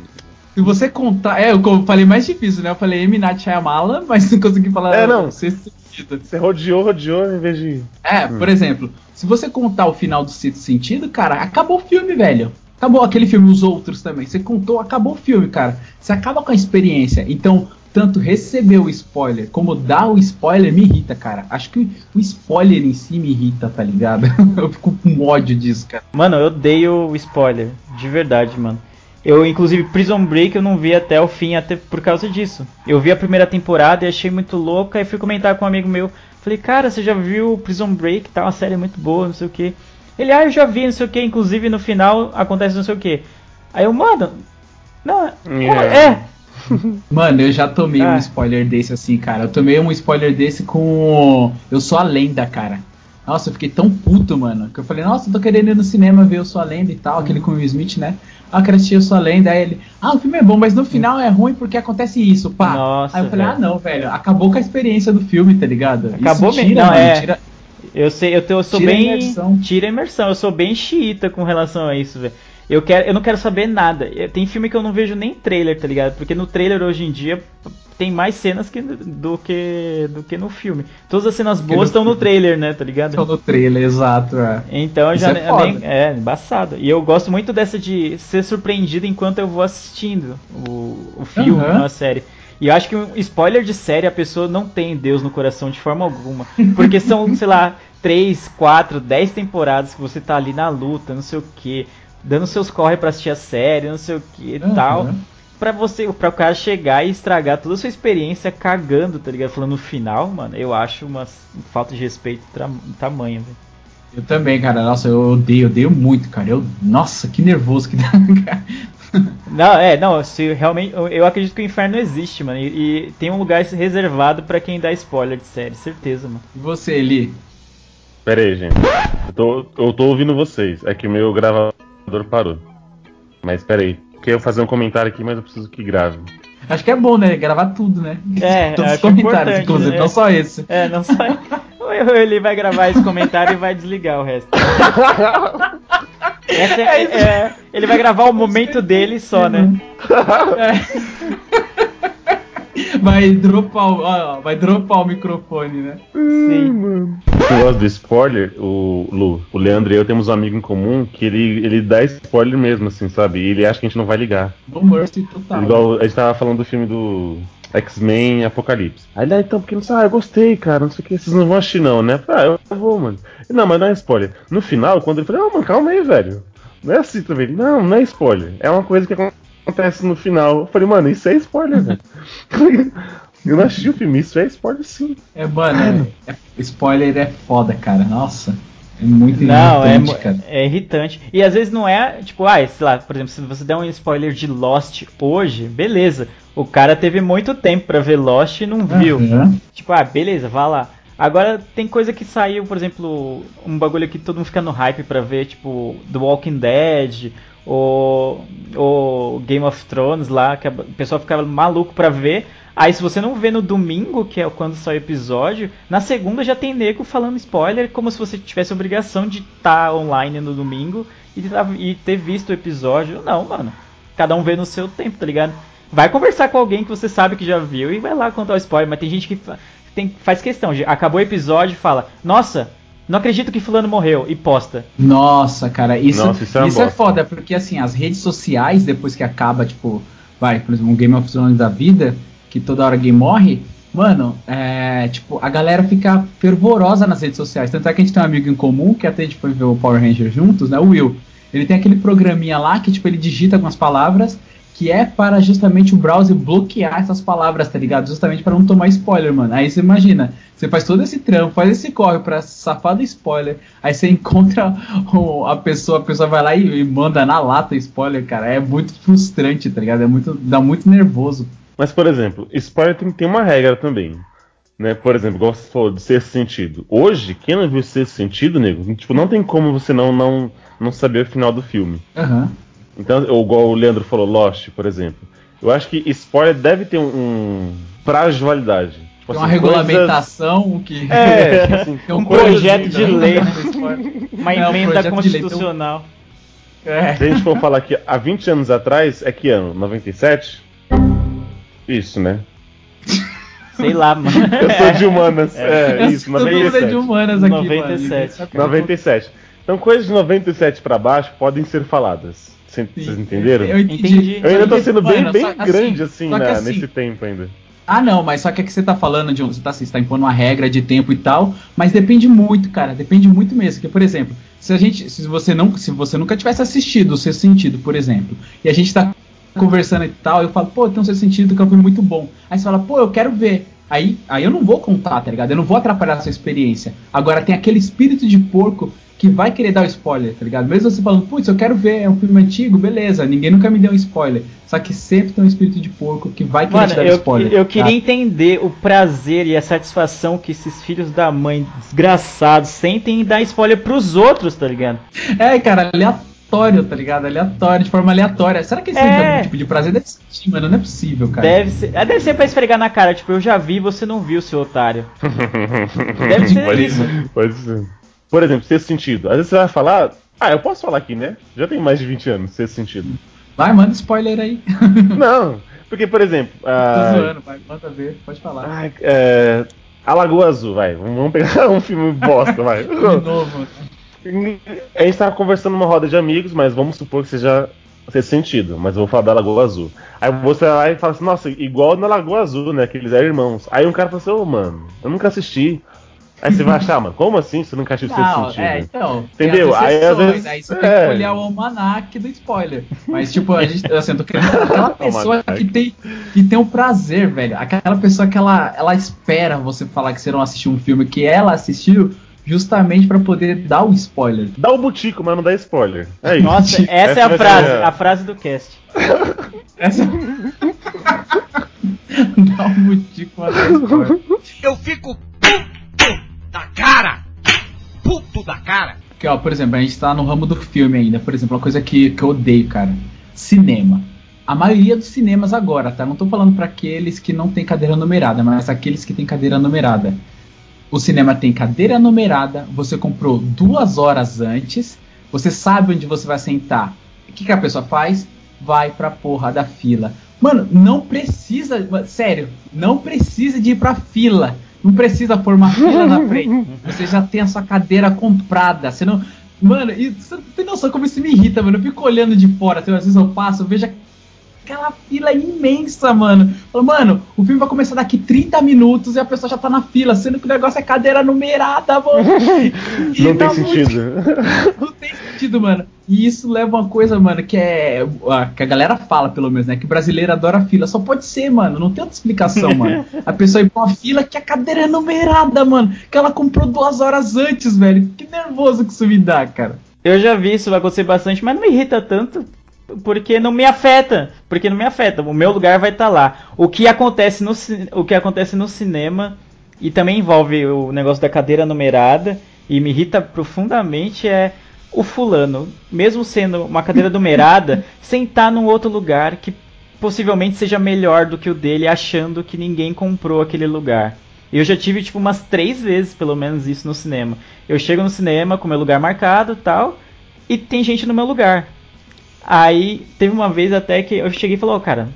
Se você contar. É, eu falei mais difícil, né? Eu falei M. Night mas não consegui falar É, não. o sexto sentido. Você rodeou, rodeou em vez de. É, Hum. por exemplo, se você contar o final do sexto sentido, cara, acabou o filme, velho. Acabou aquele filme, os outros também. Você contou, acabou o filme, cara. Você acaba com a experiência. Então, tanto receber o spoiler como dar o spoiler me irrita, cara. Acho que o spoiler em si me irrita, tá ligado? Eu fico com ódio disso, cara. Mano, eu odeio o spoiler. De verdade, mano. Eu, inclusive, Prison Break eu não vi até o fim, até por causa disso. Eu vi a primeira temporada e achei muito louca, e fui comentar com um amigo meu. Falei, cara, você já viu Prison Break? Tá uma série muito boa, não sei o que. Ele, ah, eu já vi, não sei o que. Inclusive, no final acontece não sei o que. Aí eu, mano. Não, É. é. Mano, eu já tomei Ah. um spoiler desse assim, cara. Eu tomei um spoiler desse com. Eu sou a lenda, cara. Nossa, eu fiquei tão puto, mano. Que eu falei, nossa, eu tô querendo ir no cinema ver Eu Sou a Lenda e tal, aquele com o Will Smith, né? Ah, eu quero assistir Eu Sou a Lenda. Aí ele, ah, o filme é bom, mas no final é ruim porque acontece isso, pá. Nossa, Aí eu falei, velho. ah, não, velho, acabou com a experiência do filme, tá ligado? Acabou isso mesmo. tira, Não, mano, é. tira- Eu sei, eu, te- eu sou Tira a bem. imersão. Tira a imersão, eu sou bem xiita com relação a isso, velho. Eu, quero, eu não quero saber nada. Eu- Tem filme que eu não vejo nem trailer, tá ligado? Porque no trailer hoje em dia tem mais cenas que, do, que, do que no filme. Todas as cenas boas estão no trailer, né, tá ligado? Só no trailer, exato, é. Então eu já é nem. É, embaçado. E eu gosto muito dessa de ser surpreendido enquanto eu vou assistindo o, o filme, a série. E eu acho que um spoiler de série a pessoa não tem Deus no coração de forma alguma. Porque são, sei lá, 3, 4, 10 temporadas que você tá ali na luta, não sei o que, dando seus corre pra assistir a série, não sei o que e Aham. tal. Pra você, para o cara chegar e estragar toda a sua experiência cagando, tá ligado? Falando no final, mano, eu acho uma falta de respeito tamanho, velho. Eu também, cara. Nossa, eu odeio, odeio muito, cara. Eu, nossa, que nervoso que dá, cara. Não, é, não, se realmente. Eu, eu acredito que o inferno existe, mano. E, e tem um lugar reservado pra quem dá spoiler de série, certeza, mano. E você, Eli? Pera aí, gente. Eu tô, eu tô ouvindo vocês. É que o meu gravador parou. Mas pera aí. Quero fazer um comentário aqui, mas eu preciso que grave. Acho que é bom, né? Gravar tudo, né? É, Todos os acho comentários, inclusive, né? não só esse. É, não só. Ele vai gravar esse comentário e vai desligar o resto. Essa é- é- ele vai gravar o momento dele só, né? Vai dropar, o- ó, vai dropar o microfone, né? Sim. Esse negócio do spoiler, o Lu, o Leandro e eu temos um amigo em comum que ele, ele dá spoiler mesmo, assim, sabe? E ele acha que a gente não vai ligar. No Mercy total. Igual a gente tava falando do filme do X-Men Apocalipse. Aí ele, ah, então, porque não sei, ah, eu gostei, cara, não sei o que, vocês não vão assistir não, né? Ah, eu vou, mano. Não, mas não é spoiler. No final, quando ele falou, ah, mano, calma aí, velho. Não é assim também. Não, não é spoiler. É uma coisa que acontece no final. Eu falei, mano, isso é spoiler, velho. Eu não assisti o filme, isso é spoiler sim. É, mano, é- é- spoiler é foda, cara. Nossa. É muito Não, é, irritante, mo- cara. é irritante. E às vezes não é, tipo, ah, sei lá, por exemplo, se você der um spoiler de Lost hoje, beleza. O cara teve muito tempo pra ver Lost e não viu. Aham. Tipo, ah, beleza, vá lá. Agora tem coisa que saiu, por exemplo, um bagulho que todo mundo fica no hype pra ver, tipo, The Walking Dead, ou, ou Game of Thrones lá, que o pessoal ficava maluco pra ver. Aí se você não vê no domingo, que é quando sai o episódio, na segunda já tem nego falando spoiler, como se você tivesse obrigação de estar online no domingo e, tá- e ter visto o episódio. Não, mano. Cada um vê no seu tempo, tá ligado? Vai conversar com alguém que você sabe que já viu e vai lá contar o spoiler, mas tem gente que tem, faz questão de acabou o episódio e fala: Nossa, não acredito que Fulano morreu, e posta. Nossa, cara, isso, Nossa, isso é isso é foda, porque assim, as redes sociais, depois que acaba, tipo, vai, por exemplo, um Game of Thrones da vida, que toda hora alguém morre, mano, é, tipo, a galera fica fervorosa nas redes sociais. Tanto é que a gente tem um amigo em comum, que até a gente foi ver o Power Ranger juntos, né, o Will. Ele tem aquele programinha lá que, tipo, ele digita algumas palavras que é para justamente o browser bloquear essas palavras, tá ligado? Justamente para não tomar spoiler, mano. Aí você imagina, você faz todo esse trampo, faz esse corre pra safar do spoiler, aí você encontra o- a pessoa, a pessoa vai lá e, e manda na lata spoiler, cara. É muito frustrante, tá ligado? É muito, dá muito nervoso. Mas, por exemplo, spoiler tem, tem uma regra também. Né? Por exemplo, igual você falou, de sexto sentido. Hoje, quem não viu sexto sentido, nego, tipo, não tem como você não, não, não saber o final do filme. Aham. Então, ou igual o Leandro falou, Lost, por exemplo. Eu acho que spoiler deve ter um, um prazo de validade. Tipo Tem uma assim, coisas- regulamentação que. É, assim, Tem Um coisas projeto de lei, né? né? Uma É, um emenda lei, então- constitucional. É. Se a gente for falar que há 20 anos atrás, é que ano? 97? Isso, né? Sei lá, mano. Eu sou de humanas. É, isso, Todo mundo é 97. de humanas aqui, 97. mano. Ninguém sabe o que 97. Então, coisas de 97 pra baixo podem ser faladas. Cê- Vocês entenderam? Eu entendi. Eu ainda tô sendo bem, bem só- grande assim, que na- assim, nesse tempo ainda. Ah, não, mas só que é que você tá falando de um. Você tá, assim, você tá impondo uma regra de tempo e tal, mas depende muito, cara. Depende muito mesmo. Porque, por exemplo, se a gente. Se você não. Se você nunca tivesse assistido o Sexto Sentido, por exemplo, e a gente tá conversando e tal, eu falo, pô, tem um Sexto Sentido que é um filme muito bom. Aí você fala, pô, eu quero ver. Aí, aí eu não vou contar, tá ligado? Eu não vou atrapalhar a sua experiência. Agora tem aquele espírito de porco que vai querer dar o spoiler, tá ligado? Mesmo você falando, putz, eu quero ver, é um filme antigo, beleza, ninguém nunca me deu um spoiler. Só que sempre tem um espírito de porco que vai querer Mano, te dar eu, spoiler. eu queria tá? entender o prazer e a satisfação que esses filhos da mãe desgraçados sentem em dar spoiler pros outros, tá ligado? É, cara, aleatório, tá ligado? Aleatório, de forma aleatória. Será que esse É. é. algum tipo de prazer? Deve sentir, mano. Não é possível, cara. Deve ser, ah, deve ser pra esfregar na cara, tipo, eu já vi, você não viu, seu otário. Deve ser pode, isso. Pode ser. Por exemplo, sexto sentido. Às vezes você vai falar. Ah, eu posso falar aqui, né? Já tem mais de 20 anos, sexto sentido. Vai, manda spoiler aí. Não, porque, por exemplo. Tô ah, zoando, vai, manda ver, pode falar. é, a Lagoa Azul, vai. Vamos pegar um filme bosta, vai. De novo. A gente tava conversando numa roda de amigos, mas vamos supor que seja sexto sentido, mas eu vou falar da Lagoa Azul. Aí você vai lá e fala assim, nossa, igual na Lagoa Azul, né? Que eles eram irmãos. Aí um cara fala assim, ô mano, eu nunca assisti. Aí você vai achar, mano, como assim você nunca assistiu Não, sexto é, sentido? então. Entendeu? Tem as Aí, às vezes- aí você tem é. que olhar o almanac do spoiler. Mas, tipo, a gente, assim, eu tô querendo aquela pessoa que tem, que tem o prazer, velho. Aquela pessoa que ela, ela espera você falar que você não assistiu um filme que ela assistiu justamente pra poder dar o spoiler. Dá o butico, mas não dá spoiler. É isso. Nossa, essa é a frase, ser a frase do cast. Essa. Dá um motivo pra dar spoiler. Eu fico da cara! Puto da cara! Porque, ó, por exemplo, a gente tá no ramo do filme ainda. Por exemplo, uma coisa que, que eu odeio, cara. Cinema. A maioria dos cinemas agora, tá? Não tô falando pra aqueles que não tem cadeira numerada, mas aqueles que tem cadeira numerada. O cinema tem cadeira numerada, você comprou duas horas antes, você sabe onde você vai sentar. O que, que a pessoa faz? Vai pra porra da fila. Mano, não precisa, sério, não precisa de ir pra fila. Não precisa pôr uma fila na frente. Você já tem a sua cadeira comprada. Você não. Mano, isso, você não tem noção como isso me irrita, mano. Eu fico olhando de fora, assim, às vezes eu passo, eu vejo aquela fila imensa, mano. Falo, mano, o filme vai começar daqui 30 minutos e a pessoa já tá na fila, sendo que o negócio é cadeira numerada, mano. E Não tem muito- sentido. não tem sentido, mano. E isso leva uma coisa, mano, que é. Que a galera fala, pelo menos, né? Que brasileiro adora fila. Só pode ser, mano. Não tem outra explicação, mano. A pessoa ir pra uma fila que a cadeira é numerada, mano. Que ela comprou duas horas antes, velho. Que nervoso que isso me dá, cara. Eu já vi isso vai acontecer bastante, mas não me irrita tanto. Porque não me afeta. Porque não me afeta. O meu lugar vai estar lá. O que acontece no, o que acontece no cinema e também envolve o negócio da cadeira numerada e me irrita profundamente é o fulano, mesmo sendo uma cadeira numerada, sentar num outro lugar que possivelmente seja melhor do que o dele, achando que ninguém comprou aquele lugar. Eu já tive tipo umas três vezes, pelo menos, isso no cinema. Eu chego no cinema com meu lugar marcado e tal, e tem gente no meu lugar. Aí teve uma vez até que eu cheguei e falei, ó, cara,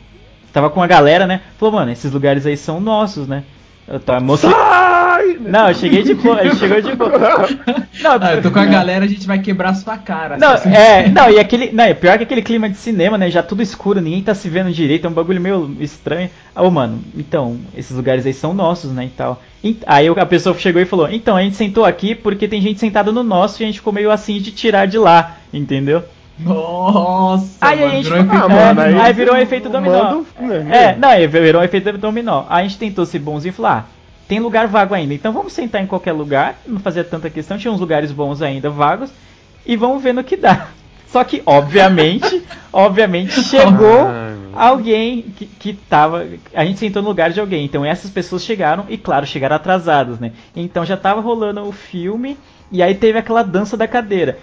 tava com a galera, né? Falou, mano, esses lugares aí são nossos, né? Eu tô, a moça. Sai! Não, eu cheguei de boa, ele chegou de boa. Não, Ah, eu tô com a galera, a gente vai quebrar sua cara. não, Assim, é, não, e aquele. Não, é pior que aquele clima de cinema, né? Já tudo escuro, ninguém tá se vendo direito, é um bagulho meio estranho. Ah, ô, mano, então, esses lugares aí são nossos, né? E tal. E- Aí a pessoa chegou e falou: Então, a gente sentou aqui porque tem gente sentada no nosso e a gente ficou meio assim de tirar de lá, entendeu? Nossa, Aí a mano, gente. virou Ah, é, mano, aí, aí virou um efeito dominó. manda o- né, É, não, aí virou um efeito dominó. Aí a gente tentou ser bonzinho e falar: ah, tem lugar vago ainda, então vamos sentar em qualquer lugar, não fazia tanta questão, tinha uns lugares bons ainda, vagos, e vamos ver no que dá. Só que, obviamente, obviamente, chegou Ai, alguém que, que tava. A gente sentou no lugar de alguém. Então essas pessoas chegaram, e claro, chegaram atrasadas, né? Então já tava rolando o filme, e aí teve aquela dança da cadeira.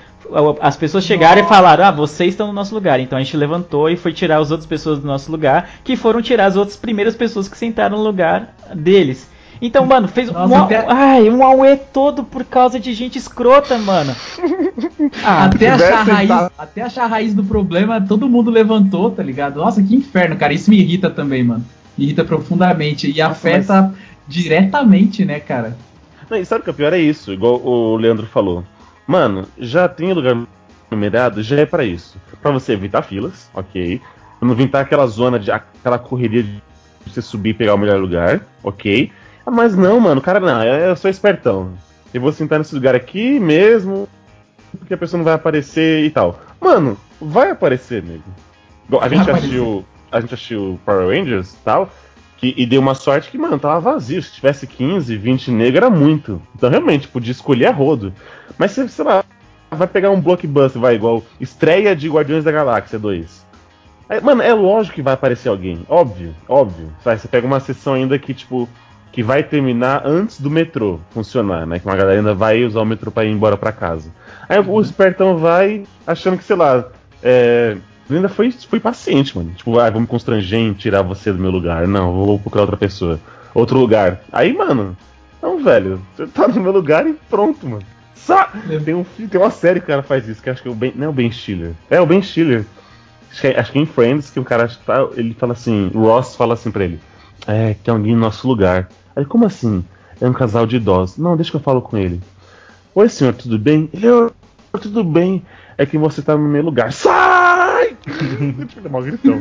As pessoas chegaram e falaram: Ah, vocês estão no nosso lugar. Então a gente levantou e foi tirar as outras pessoas do nosso lugar, que foram tirar as outras primeiras pessoas que sentaram no lugar deles. Então, mano, fez Nossa, um, até- ai, um auê todo por causa de gente escrota, mano. Ah, até, achar a raiz, até achar a raiz do problema, todo mundo levantou, tá ligado? Nossa, que inferno, cara. Isso me irrita também, mano. Me irrita profundamente. E Nossa, afeta diretamente, né, cara? Não, e sabe o que é pior? É isso, igual o Leandro falou. Mano, já tem lugar numerado, já é pra isso. Pra você evitar filas, ok. Pra não evitar aquela zona de aquela correria de você subir e pegar o melhor lugar, ok. Ah, Mas não, mano, cara, não, eu eu sou espertão. Eu vou sentar nesse lugar aqui mesmo, porque a pessoa não vai aparecer e tal. Mano, vai aparecer, nego. A Vai gente aparecer. assistiu. A gente assistiu Power Rangers e tal. Que, e deu uma sorte que, mano, tava vazio. Se tivesse 15, 20 negros era muito. Então, realmente, podia escolher a rodo. Mas você, sei lá, vai pegar um blockbuster, vai, igual estreia de Guardiões da Galáxia 2. Aí, mano, é lógico que vai aparecer alguém. Óbvio, óbvio. Vai, você pega uma sessão ainda que, tipo, que vai terminar antes do metrô funcionar, né? Que uma galera ainda vai usar o metrô pra ir embora pra casa. Aí o espertão vai achando que, sei lá, é. Ainda foi, foi paciente, mano. Tipo, ah, vamos constranger em tirar você do meu lugar. Não, vou procurar outra pessoa. Outro lugar. Aí, mano, não, velho. Você tá no meu lugar e pronto, mano. Sa tem, um, tem uma série que o cara faz isso, que acho que é o Ben. Não é o Ben Stiller. É o Ben Stiller. Acho que, é, acho que é em Friends que o cara tá, ele fala assim, o Ross fala assim pra ele. É, tem alguém no nosso lugar. Aí, como assim? É um casal de idosos. Não, deixa que eu falo com ele. Oi, senhor, tudo bem? Ele, "Oi, tudo bem. É que você tá no meu lugar. Sai! É gritão.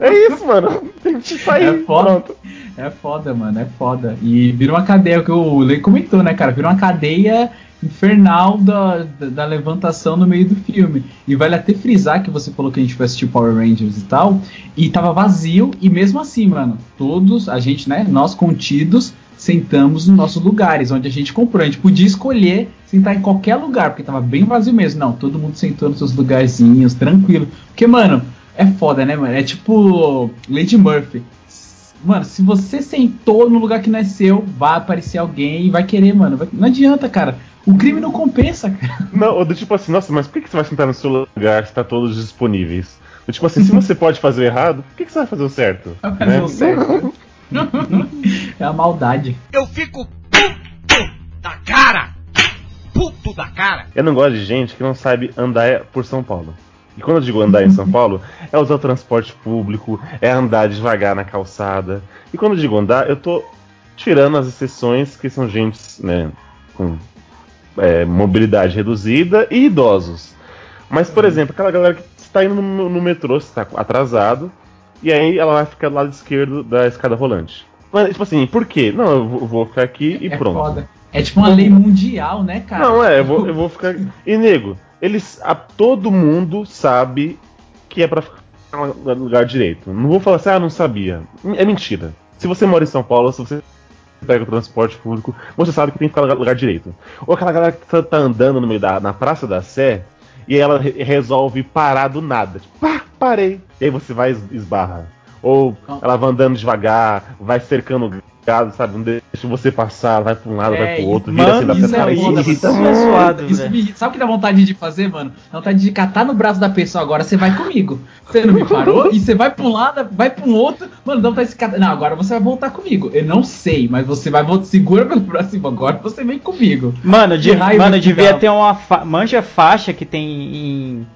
É isso, mano. Tem que sair. É foda. Pronto. É foda, mano, é foda. E vira uma cadeia, o que o Lei comentou, né, cara? Vira uma cadeia infernal da, da, levantação no meio do filme. E vale até frisar que você falou que a gente foi assistir Power Rangers e tal, e tava vazio, e mesmo assim, mano, todos, a gente, né, nós contidos, sentamos nos nossos lugares, onde a gente comprou. A gente podia escolher sentar em qualquer lugar, porque tava bem vazio mesmo. Não, todo mundo sentou nos seus lugarzinhos, tranquilo. Porque, mano, é foda, né, mano? É tipo Lady Murphy. Mano, se você sentou no lugar que não é seu, vai aparecer alguém e vai querer, mano. Vai- Não adianta, cara. O crime não compensa, cara. Não, do tipo assim, nossa, mas por que você vai sentar no seu lugar se tá todos disponíveis? Do tipo assim, se você pode fazer o errado, por que que você vai fazer o certo? Vai fazer Né? o certo. é a maldade. Eu fico puto da cara! Puto da cara! Eu não gosto de gente que não sabe andar por São Paulo. E quando eu digo andar em São Paulo, é usar o transporte público, é andar devagar na calçada. E quando eu digo andar, eu tô tirando as exceções que são gente, né, com é, mobilidade reduzida e idosos. Mas, por exemplo, aquela galera que está indo no, no metrô, está atrasado, e aí ela vai ficar do lado esquerdo da escada rolante. Mas, tipo assim, por quê? Não, eu vou, ficar aqui e é pronto. foda. É tipo uma lei mundial, né, cara? Não, é, eu vou, eu vou ficar. E nego, eles. A, todo mundo sabe que é pra ficar no lugar direito. Não vou falar assim, ah, não sabia. É mentira. Se você mora em São Paulo, se você pega o transporte público, você sabe que tem que ficar no lugar, direito. Ou aquela galera que tá, tá andando no meio da na Praça da Sé e ela re- resolve parar do nada. Tipo, pá, parei. E aí você vai esbarra. Ou ela vai andando devagar, vai cercando o gado, sabe? Não deixa você passar, vai pra um lado, É, vai pro outro, isso- vira mano, assim da isso é foda, Irrita mano. muito, zoado, Isso velho. me. Sabe o que dá vontade de fazer, mano? Dá vontade de catar no braço da pessoa agora, você vai comigo. Você não me parou? e você vai pra um lado, vai pra um outro. Mano, dá vontade de catar. Não, agora você vai voltar comigo. Eu não sei, mas você vai voltar. Segura pelo braço e agora você vem comigo. Mano, de, raiva mano, devia ter uma fa manja faixa que tem em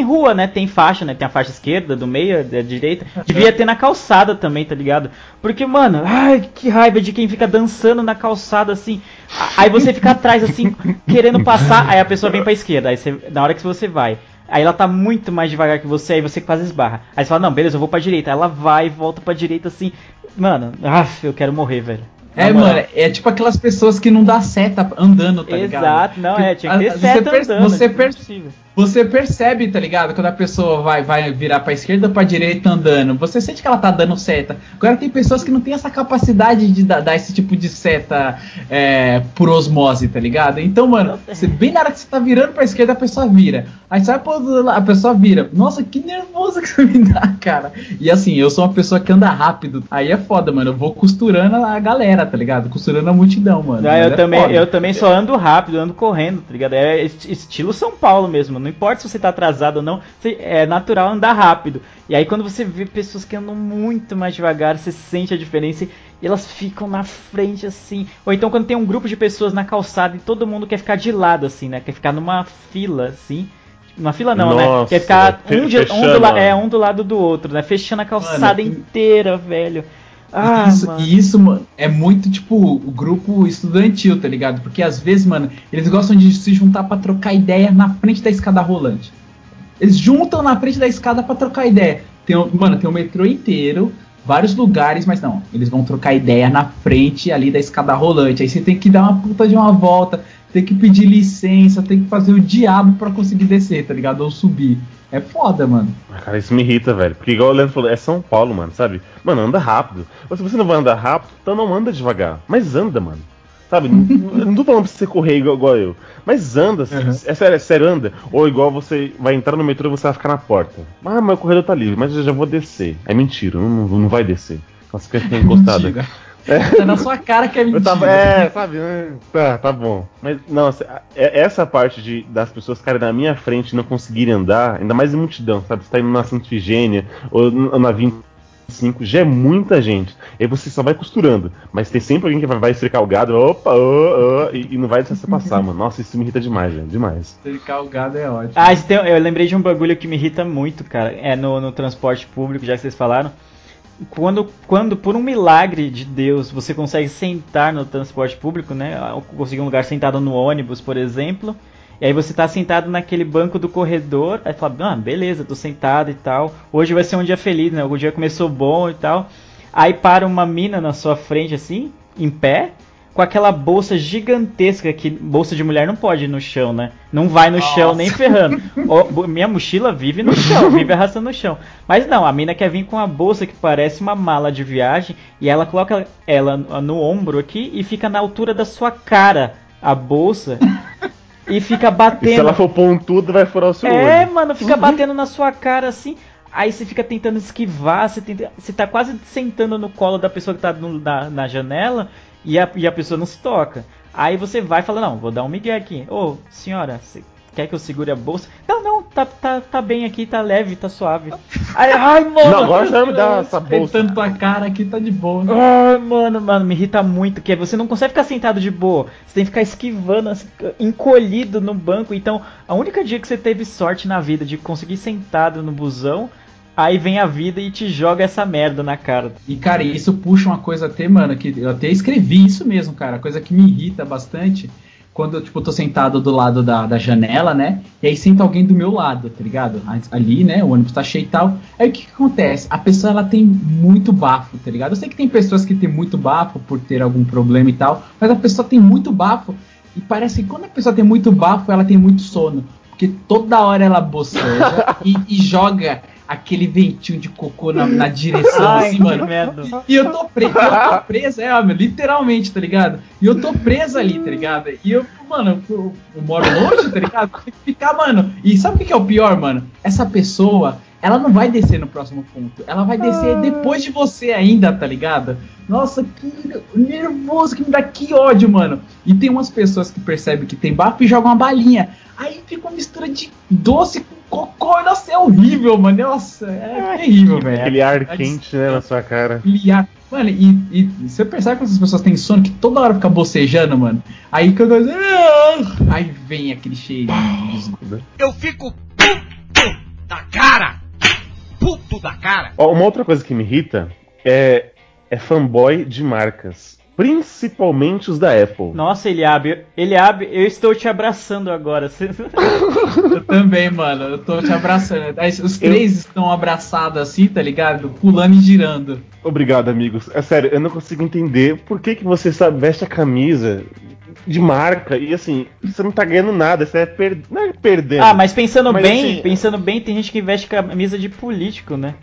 em rua, né? Tem faixa, né? Tem a faixa esquerda, do meio, da direita. Devia ter na calçada também, tá ligado? Porque, mano, ai, que raiva de quem fica dançando na calçada assim. Aí você fica atrás assim, querendo passar, aí a pessoa vem pra esquerda, aí você, na hora que você vai. Aí ela tá muito mais devagar que você, aí você quase esbarra. Aí você fala, não, beleza, eu vou pra direita. Aí ela vai e volta pra direita assim. Mano, ah, eu quero morrer, velho. É, mano, é tipo aquelas pessoas que não dá seta andando, tá ligado? Exato, não, é, tinha que ter Você seta perce- andando. Você, é. Você percebe, tá ligado? Quando a pessoa vai, vai virar pra esquerda ou pra direita andando. Você sente que ela tá dando seta. Agora tem pessoas que não têm essa capacidade de dar, dar esse tipo de seta é, por osmose, tá ligado? Então, mano, você, bem na hora que você tá virando pra esquerda, a pessoa vira. Aí você vai pro outro lado, a pessoa vira. Nossa, que nervoso que você me dá, cara. E assim, eu sou uma pessoa que anda rápido. Aí é foda, mano. Eu vou costurando a galera, tá ligado? Costurando a multidão, mano. Mas eu, é também, foda. eu também só ando rápido, ando correndo, tá ligado? É est- estilo São Paulo mesmo. Não importa se você tá atrasado ou não, é natural andar rápido. E aí quando você vê pessoas que andam muito mais devagar, você sente a diferença e elas ficam na frente assim. Ou então quando tem um grupo de pessoas na calçada e todo mundo quer ficar de lado assim, né? Quer ficar numa fila assim. Numa fila não, né? Nossa, Quer ficar um, de- um do é, um do lado do outro, né? Fechando a calçada e- inteira, velho. Ah, isso, mano. e isso, mano, é muito tipo o grupo estudantil, tá ligado? Porque às vezes, mano, eles gostam de se juntar pra trocar ideia na frente da escada rolante. Eles juntam na frente da escada pra trocar ideia. Tem, mano, tem o metrô inteiro, vários lugares, mas não, eles vão trocar ideia na frente ali da escada rolante. Aí você tem que dar uma puta de uma volta, tem que pedir licença, tem que fazer o diabo pra conseguir descer, tá ligado? Ou subir. É foda, mano. Ah, Cara, isso me irrita, velho. Porque igual o Leandro falou, é São Paulo, mano, sabe? Mano, anda rápido. Ou se você não vai andar rápido, então não anda devagar. Mas anda, mano. Sabe? não, não tô falando pra você correr igual, igual eu. Mas anda, Uhum. é sério, é sério, anda. Ou igual você vai entrar no metrô e você vai ficar na porta. Ah, mas o corredor tá livre, mas eu já vou descer. É mentira, não, não vai descer. Nossa, fica fica encostada. Mentira. Tá na sua cara que é mentira. Tava, é, sabe? é, Tá, tá bom. Mas, nossa, é- essa parte de, das pessoas ficarem na minha frente e não conseguirem andar, ainda mais em multidão, sabe? Você tá indo na Santa Ifigênia ou na 25, já é muita gente. Aí você só vai costurando. Mas tem sempre alguém que vai, vai estricar o gado, opa, ô, ô, e, e não vai deixar você passar, mano. Nossa, isso me irrita demais, velho. Demais. Cercar o gado é ótimo. Ah, tem- eu lembrei de um bagulho que me irrita muito, cara. É no, no transporte público, já que vocês falaram. Quando, quando, por um milagre de Deus, você consegue sentar no transporte público, né? Conseguir um lugar sentado no ônibus, por exemplo. E aí você tá sentado naquele banco do corredor. Aí fala, ah, beleza, tô sentado e tal. Hoje vai ser um dia feliz, né? O dia começou bom e tal. Aí para uma mina na sua frente, assim, em pé, com aquela bolsa gigantesca que bolsa de mulher não pode ir no chão, né? Não vai no chão nem ferrando. Bo- minha mochila vive no chão, vive arrastando no chão. Mas não, a mina quer vir com uma bolsa que parece uma mala de viagem e ela coloca ela no ombro aqui e fica na altura da sua cara a bolsa e fica E se batendo. ela for pontuda, vai furar o seu É, olho. mano, fica batendo na sua cara assim. Aí você fica tentando esquivar, você, tenta, você tá quase sentando no colo da pessoa que tá no- na, na janela e a, e a pessoa não se toca. Aí você vai e fala, não, vou dar um migué aqui. Ô, senhora, você quer que eu segure a bolsa? Não, não, tá, tá, tá bem aqui, tá leve, tá suave. Aí, ai, mano. Não, agora vai me dar essa bolsa. Tentando tua cara aqui tá de boa. Ai, mano, mano, me irrita muito, que você não consegue ficar sentado de boa. Você tem que ficar esquivando, assim, encolhido no banco. Então, a única dia que você teve sorte na vida de conseguir sentado no busão, aí vem a vida e te joga essa merda na cara. E, cara, isso puxa uma coisa até, mano, que eu até escrevi isso mesmo, cara. Coisa que me irrita bastante. Quando eu, tipo, tô sentado do lado da, da janela, né? E aí senta alguém do meu lado, tá ligado? Ali, né? O ônibus tá cheio e tal. Aí o que, que acontece? A pessoa, ela tem muito bafo, tá ligado? Eu sei que tem pessoas que tem muito bafo por ter algum problema e tal. Mas a pessoa tem muito bafo. E parece que quando a pessoa tem muito bafo, ela tem muito sono. Porque toda hora ela boceja e, e joga aquele ventinho de cocô na, na direção, Ai, assim, que mano. merda. E eu tô preso, eu tô presa, é, meu, literalmente, tá ligado? E eu tô presa ali, tá ligado? E eu, mano, eu, eu moro longe, tá ligado? Tem que ficar, mano. E sabe o que que é o pior, mano? Essa pessoa, ela não vai descer no próximo ponto. Ela vai descer depois de você ainda, tá ligado? Nossa, que nervoso, que me dá que ódio, mano. E tem umas pessoas que percebem que tem bafo e jogam uma balinha. Aí fica uma mistura de doce com cocô. Nossa, é horrível, mano. Nossa, é terrível, velho. Aquele ar É quente, né, na sua cara. Miliar. Mano, e, e você percebe que essas pessoas têm sono que toda hora fica bocejando, mano? Aí quando eu... Aí vem aquele cheirinho. Eu fico puto da cara. Puto da cara. Ó, uma outra coisa que me irrita é, é fanboy de marcas. Principalmente os da Apple. Nossa, Eliabe, Eliabe, eu estou te abraçando agora. Eu também, mano. Eu tô te abraçando. Aí, os três estão abraçados assim, tá ligado? Pulando e girando. Obrigado, amigos. É sério, eu não consigo entender por que, que você sabe, veste a camisa de marca. E assim, você não tá ganhando nada, você é per... não é perdendo. Ah, mas pensando Mas, bem, assim, pensando bem, tem gente que veste camisa de político, né?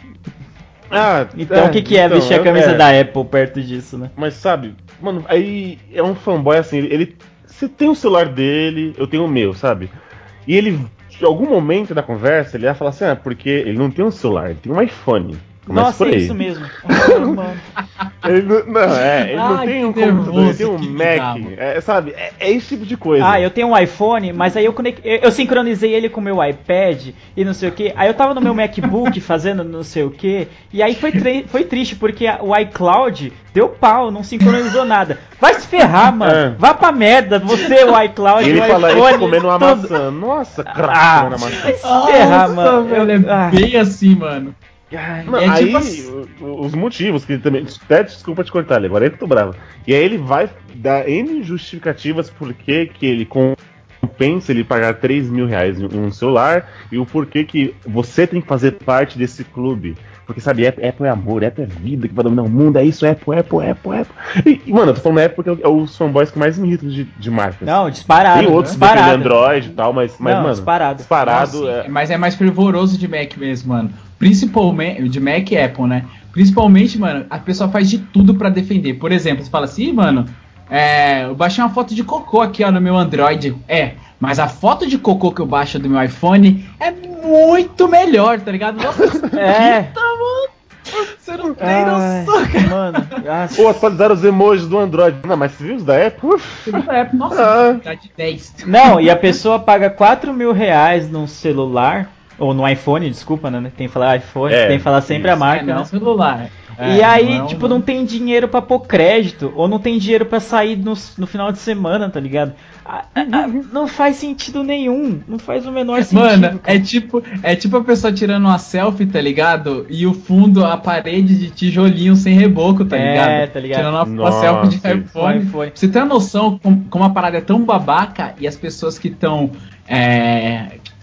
Ah, Então o que, que é então, vestir a eu- camisa é. da Apple perto disso, né? Mas sabe, mano, aí é um fanboy assim, ele, Você tem o celular dele, eu tenho o meu, sabe? E ele, em algum momento da conversa, ele vai falar assim, ah, porque ele não tem um celular, ele tem um iPhone. Começa Nossa, por é aí. isso mesmo. Ah. Ele não, não, é, ele não Ai, tem que um computador, ele tem um Mac. é, sabe, é, é esse tipo de coisa. Ah, eu tenho um iPhone, mas aí eu, conect... eu eu sincronizei ele com o meu iPad e não sei o que. Aí eu tava no meu MacBook fazendo não sei o que. E aí foi, foi triste, porque a- o iCloud deu pau, não sincronizou nada. Vai se ferrar, mano. É. Vá pra merda, você, o iCloud, ele o fala iPhone, isso comendo uma tudo. maçã. Nossa, craque Ah, maçã. vai se ferrar, Nossa, mano. velho, Eu- é ah. bem assim, mano. Não, É aí, tipo assim- os motivos, que ele também. Até desculpa te cortar, agora eu que tô bravo. E aí ele vai dar N justificativas por que que ele compensa ele pagar 3 mil reais em um celular e o porquê que você tem que fazer parte desse clube. Porque, sabe, Apple, Apple é amor, Apple é vida que vai dominar o mundo, é isso, Apple, Apple, Apple, Apple. E, mano, eu tô falando Apple porque é os fanboys que mais me irritam de, de marcas. Não, disparado. Tem outros que disparado. Android e tal, mas, mas Não, mano, disparado. disparado Nossa, é, Mas é mais fervoroso de Mac mesmo, mano. Principalmente de Mac e Apple, né? Principalmente, mano, a pessoa faz de tudo pra defender. Por exemplo, você fala assim, "Ih, mano, é, eu baixei uma foto de cocô aqui ó, no meu Android. É, mas a foto de cocô que eu baixo do meu iPhone é muito melhor, tá ligado? Nossa, É. puta, mano. Você não tem Ai, noção, cara. mano. Ou atualizaram os emojis do Android. Não, mas você viu os da Apple? Uf, Segunda Apple, Nossa, Ah. tá de 10. Não, e a pessoa paga 4 mil reais num celular, ou no iPhone, desculpa, né? Tem que falar iPhone, É, tem que falar sempre a isso. marca, É, não, né? celular. e É, aí, é um- tipo, não tem dinheiro pra pôr crédito, ou não tem dinheiro pra sair no, no final de semana, tá ligado? Ah, ah, ah, não faz sentido nenhum, não faz o menor sentido. Mano, cara. é tipo, é tipo a pessoa tirando uma selfie, tá ligado? E o fundo, a parede de tijolinho sem reboco, tá É, ligado? tá ligado. Tirando uma, Nossa, selfie de iPhone. IPhone. Você tem uma noção como, como a parada é tão babaca e as pessoas que estão.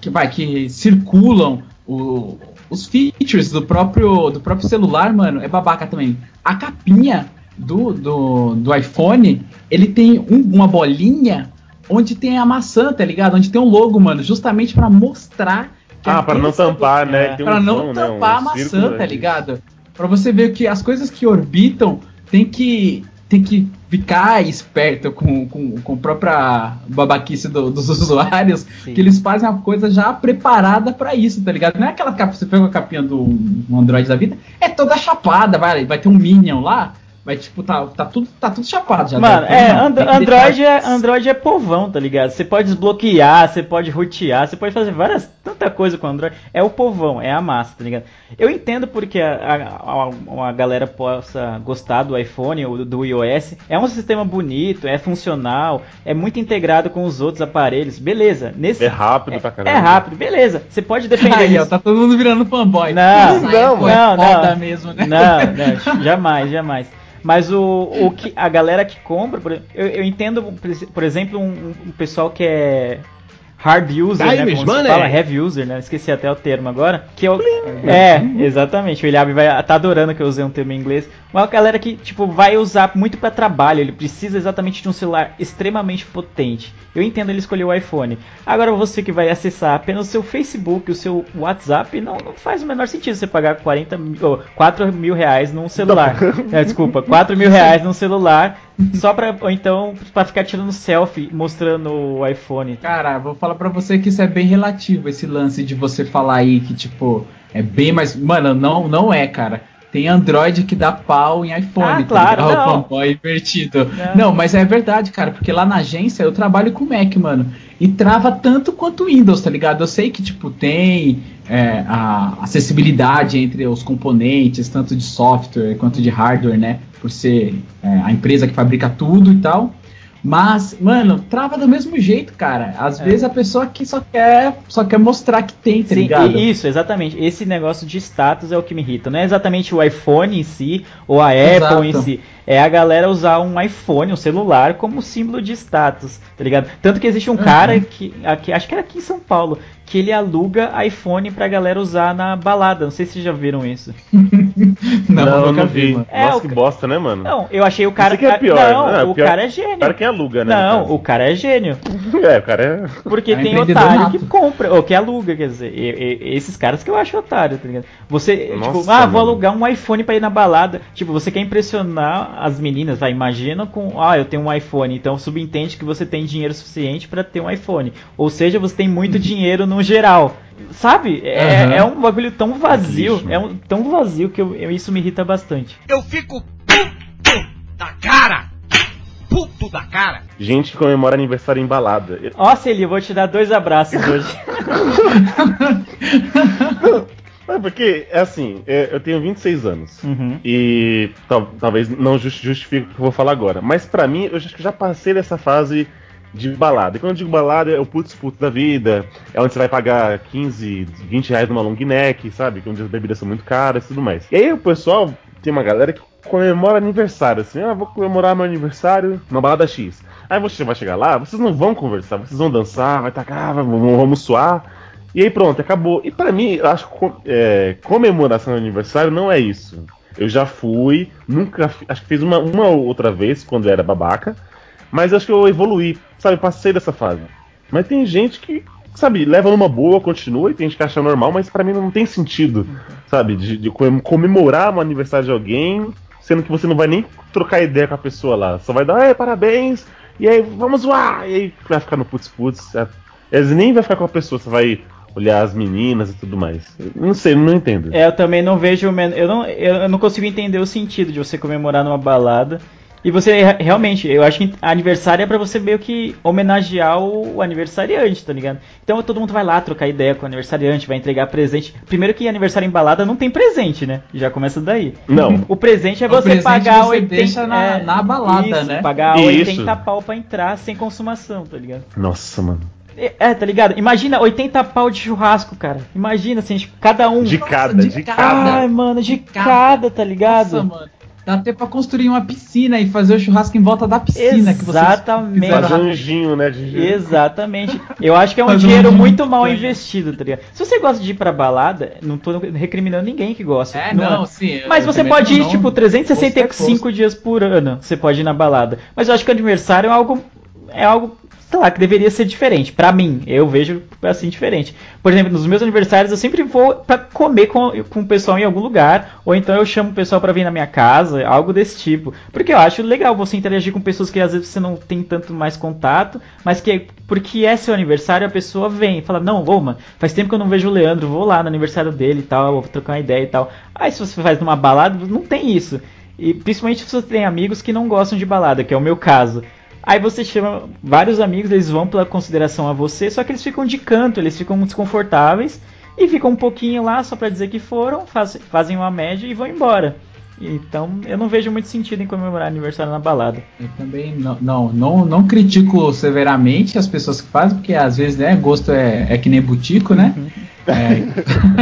Que, vai, que circulam o- os features do próprio, do próprio celular, mano, é babaca também. A capinha do, do, do iPhone, ele tem um- uma bolinha onde tem a maçã, tá ligado? Onde tem um logo, mano, justamente pra mostrar que Ah, pra aquele não tampar, né? É. Tem Pra um não vão, né? tampar Um a maçã, tá ligado? Pra você ver que as coisas que orbitam tem que tem que ficar esperto com, com, com a própria babaquice do- dos usuários, Sim. que eles fazem a coisa já preparada pra isso, tá ligado? Não é aquela capa, você pega a capinha do Android da vida, é toda chapada, vai, vai ter um Minion lá, vai tipo, tá, tá, tudo, tá tudo chapado já. Mano, tá? é, Não, And- Android, deixar- é, Android é povão, tá ligado? Você pode desbloquear, você pode rotear, você pode fazer várias, tanta coisa com Android. É o povão, é a massa, tá ligado? Eu entendo porque a, a, a- a galera possa gostar do iPhone ou do iOS. É um sistema bonito, é funcional, é muito integrado com os outros aparelhos. Beleza, nesse. É rápido pra caramba. É rápido, beleza. Você pode defender Aí, ó, isso. tá todo mundo virando fanboy. Não, não, é não, foda não. mesmo, né? Não, não, jamais, jamais. Mas o, o que a galera que compra, por- eu, eu entendo, por exemplo, um, um pessoal que é hard user, né, Time is como se money. fala, heavy user, né? Esqueci até o termo agora. Que eu, é, exatamente. O Eliabe vai tá adorando que eu usei um termo em inglês. Uma galera que tipo vai usar muito para trabalho, ele precisa exatamente de um celular extremamente potente. Eu entendo ele escolher o iPhone. Agora você que vai acessar apenas o seu Facebook, o seu WhatsApp, não, não faz o menor sentido você pagar 40 mil, ou 4 mil reais num celular. É, desculpa, 4 mil reais num celular só pra, ou então pra ficar tirando selfie mostrando o iPhone. Cara, vou falar pra você que isso é bem relativo, esse lance de você falar aí que, tipo, é bem mais. Mano, não, não é, cara. Tem Android que dá pau em iPhone. Ah, tá claro, ligado? não. O fanboy invertido. Não. Não. mas é verdade, cara, porque lá na agência eu trabalho com Mac, mano. E trava tanto quanto Windows, tá ligado? Eu sei que, tipo, tem é, a acessibilidade entre os componentes, tanto de software quanto de hardware, né? Por ser é, a empresa que fabrica tudo e tal. Mas, mano, trava do mesmo jeito, cara. Às É. vezes a pessoa que só quer, só quer mostrar que tem, tá Sim, ligado? e- isso, exatamente. Esse negócio de status é o que me irrita. Não é exatamente o iPhone em si, ou a Apple Exato. em si. É a galera usar um iPhone, um celular, como símbolo de status, tá ligado? Tanto que existe um cara que, aqui, acho que era aqui em São Paulo, que ele aluga iPhone pra galera usar na balada. Não sei se vocês já viram isso. Não, Não, nunca não vi. mano. É, Nossa, o que bosta, né, mano? Não, eu achei o cara. Isso que é pior, Não, né? o Pior- cara é gênio. O cara que aluga, né? Não, o cara é gênio. É, o cara é. Porque É tem otário nato. que compra, ou que aluga, quer dizer, e- e- esses caras que eu acho otário, tá ligado? Você, Nossa, tipo, ah, vou mano. alugar um iPhone pra ir na balada. Tipo, você quer impressionar as meninas, vai, imagina com, ah, eu tenho um iPhone, então subentende que você tem dinheiro suficiente pra ter um iPhone. Ou seja, você tem muito dinheiro no geral. Sabe? É, Aham. é um bagulho tão vazio, lixo, é um, tão vazio que eu- eu- isso me irrita bastante. Eu fico puto da cara. Puto da cara. Gente que comemora aniversário em balada. Ó, Celi, eu vou te dar dois abraços hoje. É porque, é assim, é, eu tenho 26 anos. Uhum. E tal- talvez não justi- justifique o que eu vou falar agora. Mas pra mim, eu acho que já passei dessa fase de balada. E quando eu digo balada, é o putz putz da vida. É onde você vai pagar 15, 20 reais numa long neck, sabe? Que onde as bebidas são muito caras e tudo mais. E aí o pessoal, tem uma galera que comemora aniversário, assim, ah, vou comemorar meu aniversário numa balada X. Aí você vai chegar lá, vocês não vão conversar, vocês vão dançar, vai tacar, vamos, suar. E aí pronto, acabou. E pra mim, acho que é, comemoração de aniversário não é isso. Eu já fui, nunca, acho que fiz uma, uma ou outra vez quando eu era babaca, mas acho que eu evoluí, sabe, passei dessa fase. Mas tem gente que, sabe, leva numa boa, continua, e tem gente que acha normal, mas pra mim não tem sentido, sabe, de, de comem- comemorar um aniversário de alguém, sendo que você não vai nem trocar ideia com a pessoa lá, só vai dar, é, parabéns, e aí, vamos zoar, e aí vai ficar no putz-putz, é, eles nem vai ficar com a pessoa, você vai olhar as meninas e tudo mais. Não sei, não entendo. É, eu também não vejo. Eu não, eu não consigo entender o sentido de você comemorar numa balada. E você re- realmente, eu acho que aniversário é pra você meio que homenagear o, aniversariante, tá ligado? Então todo mundo vai lá trocar ideia com o aniversariante, vai entregar presente. Primeiro que aniversário em balada não tem presente, né? Já começa daí. Não. O presente é você presente pagar você 80 deixa na- na balada, isso, né? Pagar Isso. 80 pau pra entrar sem consumação, tá ligado? Nossa, mano. É, é, tá ligado? Imagina 80 pau de churrasco, cara. Imagina assim, cada um. De cada, de de cada. cada. Ai, mano, de De cada. cada, tá ligado? Nossa, mano. Dá até pra construir uma piscina e fazer o churrasco em volta da piscina que vocês Exatamente. fizeram Fazer lá. um anjinho, né? De... Exatamente. Eu acho que é um um dinheiro vídeo muito mal investido, tá ligado? Se você gosta de ir pra balada, não tô recriminando ninguém que gosta. É, não, sim. Mas você pode ir, não- tipo, gosto é 365 gosto. dias por ano. Você pode ir na balada. Mas eu acho que o aniversário é algo. É algo, sei lá, que deveria ser diferente. Pra mim, eu vejo assim diferente. Por exemplo, nos meus aniversários eu sempre vou pra comer com, com o pessoal em algum lugar. Ou então eu chamo o pessoal pra vir na minha casa, algo desse tipo. Porque eu acho legal você interagir com pessoas que às vezes você não tem tanto mais contato. Mas que, porque é seu aniversário, a pessoa vem e fala: Não, ô, mano, faz tempo que eu não vejo o Leandro, vou lá no aniversário dele e tal, vou trocar uma ideia e tal. Aí se você faz numa balada, não tem isso. E principalmente se você tem amigos que não gostam de balada, que é o meu caso. Aí você chama vários amigos, eles vão pela consideração a você, só que eles ficam de canto, eles ficam desconfortáveis e ficam um pouquinho lá só pra dizer que foram, faz- fazem uma média e vão embora. Então eu não vejo muito sentido em comemorar aniversário na balada. Eu também não, não, não, não critico severamente as pessoas que fazem, porque às vezes, né, gosto é, é que nem butico, né? É.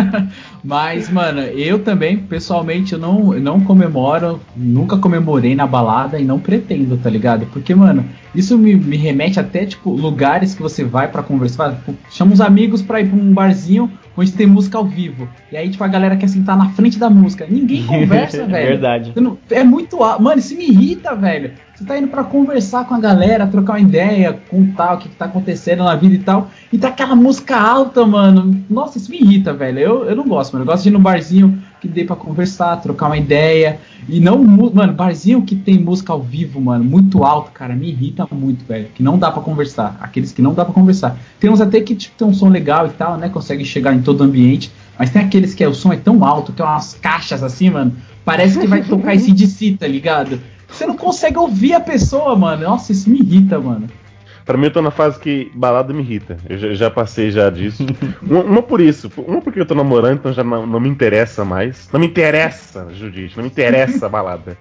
Mas, mano, eu também, pessoalmente, eu não, não comemoro, nunca comemorei na balada e não pretendo, tá ligado? Porque, mano, isso me, me remete até, tipo, lugares que você vai pra conversar. Tipo, chama os amigos pra ir pra um barzinho onde tem música ao vivo. E aí, tipo, a galera quer sentar na frente da música. Ninguém conversa, É velho. verdade. Não- É muito alto. Mano, isso me irrita, velho. Você tá indo pra conversar com a galera, trocar uma ideia, contar o que, que tá acontecendo na vida e tal. E tá aquela música alta, mano. Nossa, isso me irrita, velho. Eu, eu não gosto, mano. Eu gosto de ir num barzinho que dê pra conversar, trocar uma ideia. E não, mano, barzinho que tem música ao vivo, mano, muito alto, cara, me irrita muito, velho. Que não dá pra conversar. Aqueles que não dá pra conversar. Tem uns até que tipo, tem um som legal e tal, né? Consegue chegar em todo o ambiente. Mas tem aqueles que é, o som é tão alto, que é umas caixas assim, mano. Parece que vai tocar esse de si, tá ligado? Você não consegue ouvir a pessoa, mano. Nossa, isso me irrita, mano. Pra mim, eu tô na fase que balada me irrita. Eu já, já passei já disso. uma, uma por isso. Uma porque eu tô namorando, então já não, não me interessa mais. Não me interessa, Judite. Não me interessa a balada.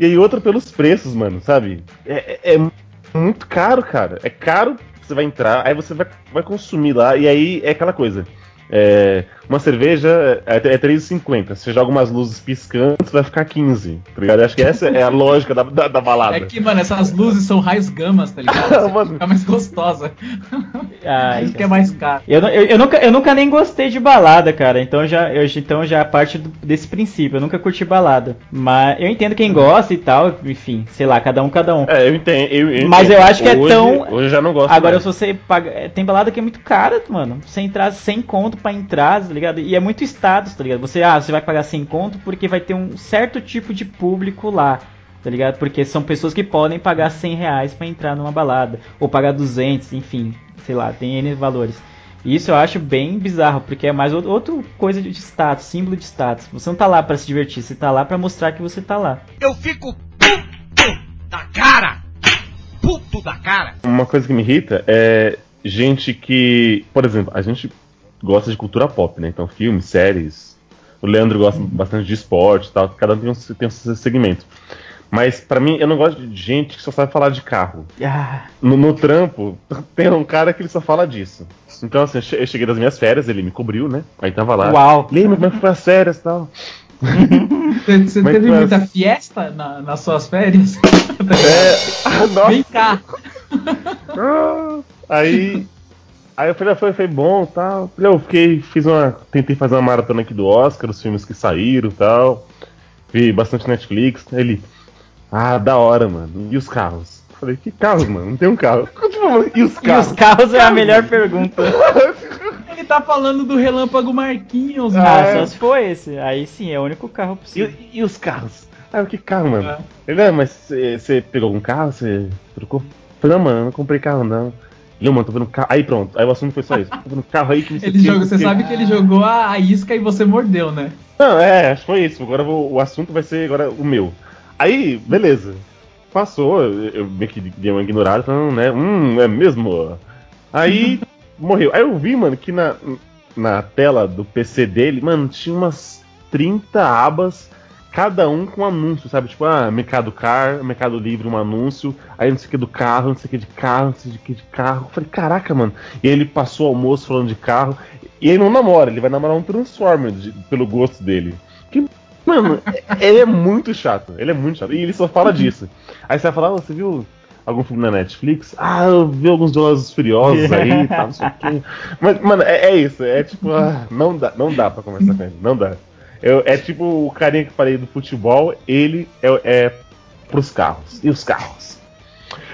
E aí outra pelos preços, mano, sabe? É, é- é muito caro, cara. É caro, você vai entrar, aí você vai, vai consumir lá, e aí é aquela coisa. É, uma cerveja é, é 3,50. Você joga umas luzes piscantes, vai ficar 15. Tá ligado? Acho que essa é a lógica da, da, da balada. É que, mano, essas luzes são raios gamas, tá ligado? Você Mano. fica mais gostosa. Ai, Isso que é mais caro. Eu, eu, eu nunca, eu nunca nem gostei de balada, cara. Então já, eu, então já parte do- desse princípio. Eu nunca curti balada. Mas eu entendo quem gosta e tal. Enfim, sei lá, cada um, cada um. É, eu entendo. eu- eu Mas entendo. eu acho que é Hoje- tão- Hoje eu já não gosto. Agora, mais. se você paga. é, Tem balada que é muito cara, mano. Você entrar sem conto pra entrar, tá ligado? E é muito status, tá ligado? Você, ah, você vai pagar sem conto porque vai ter um certo tipo de público lá, tá ligado? Porque são pessoas que podem pagar 100 reais pra entrar numa balada. Ou pagar 200, enfim, sei lá, tem N valores. E isso eu acho bem bizarro, porque é mais ou- outra coisa de status, símbolo de status. Você não tá lá pra se divertir, você tá lá pra mostrar que você tá lá. Eu fico puto da cara. Puto da cara. Uma coisa que me irrita é gente que. Por exemplo, a gente gosta de cultura pop, né? Então, filmes, séries. O Leandro gosta bastante de esporte e tal. Cada um tem um, tem um seu segmento. Mas, pra mim, eu não gosto de gente que só sabe falar de carro. Ah, No, no trampo, tem um cara que ele só fala disso. Então, assim, eu che- eu cheguei das minhas férias, ele me cobriu, né? Aí tava lá. Uau. Lembra como é que foi as férias e tal? Você, Mas teve é- muita fiesta na- nas suas férias? É. Ah, nossa. Vem cá. Ah, aí. Aí eu falei, ah, foi, foi bom tal. Falei, Eu fiquei, fiz uma. Tentei fazer uma maratona aqui do Oscar, os filmes que saíram e tal. Vi bastante Netflix. Ele. Ah, da hora, mano. E os carros? Eu Falei, que carros, mano? Não tem um carro. E os E carros? os carros é a melhor pergunta. Ele tá falando do Relâmpago Marquinhos, Ah, mano. é. só se for esse. Aí sim, é o único carro possível. E, e os carros? Ah, que carro, mano? É. Ele, ah, mas você pegou algum carro? Você trocou? Eu Falei, não, mano, eu não comprei carro, não. Ele, mano, tô vendo carro. Aí pronto, aí o assunto foi só isso. Tô vendo carro aí que não sei Ele não você quê. sabe que ele jogou a, isca e você mordeu, né? Não, é, acho que foi isso. Agora vou- o assunto vai ser agora o meu. Aí, beleza. Passou, eu, eu meio que dei uma ignorada, falando, né? Hum, é mesmo? Aí morreu. Aí eu vi, mano, que na, na tela do PC dele, mano, tinha umas 30 abas, cada um com anúncio, sabe? Tipo, ah, Mercado Car, Mercado Livre, um anúncio, aí não sei o que do carro, não sei o que de carro, não sei o que de carro. Eu falei, caraca, mano. E aí ele passou o almoço falando de carro. E ele não namora, ele vai namorar um Transformer de- pelo gosto dele. Que, mano, ele é muito chato. Ele é muito chato. E ele só fala disso. Aí você vai falar, "Ah, você viu algum filme na Netflix? Ah, eu vi alguns Velozes Furiosos aí, tá, não sei o quê. Mas, mano, é, é isso. É tipo, ah, não dá, não dá pra conversar com ele. Não dá. Eu- é tipo o carinha que eu falei do futebol, ele é, é pros carros. E os carros?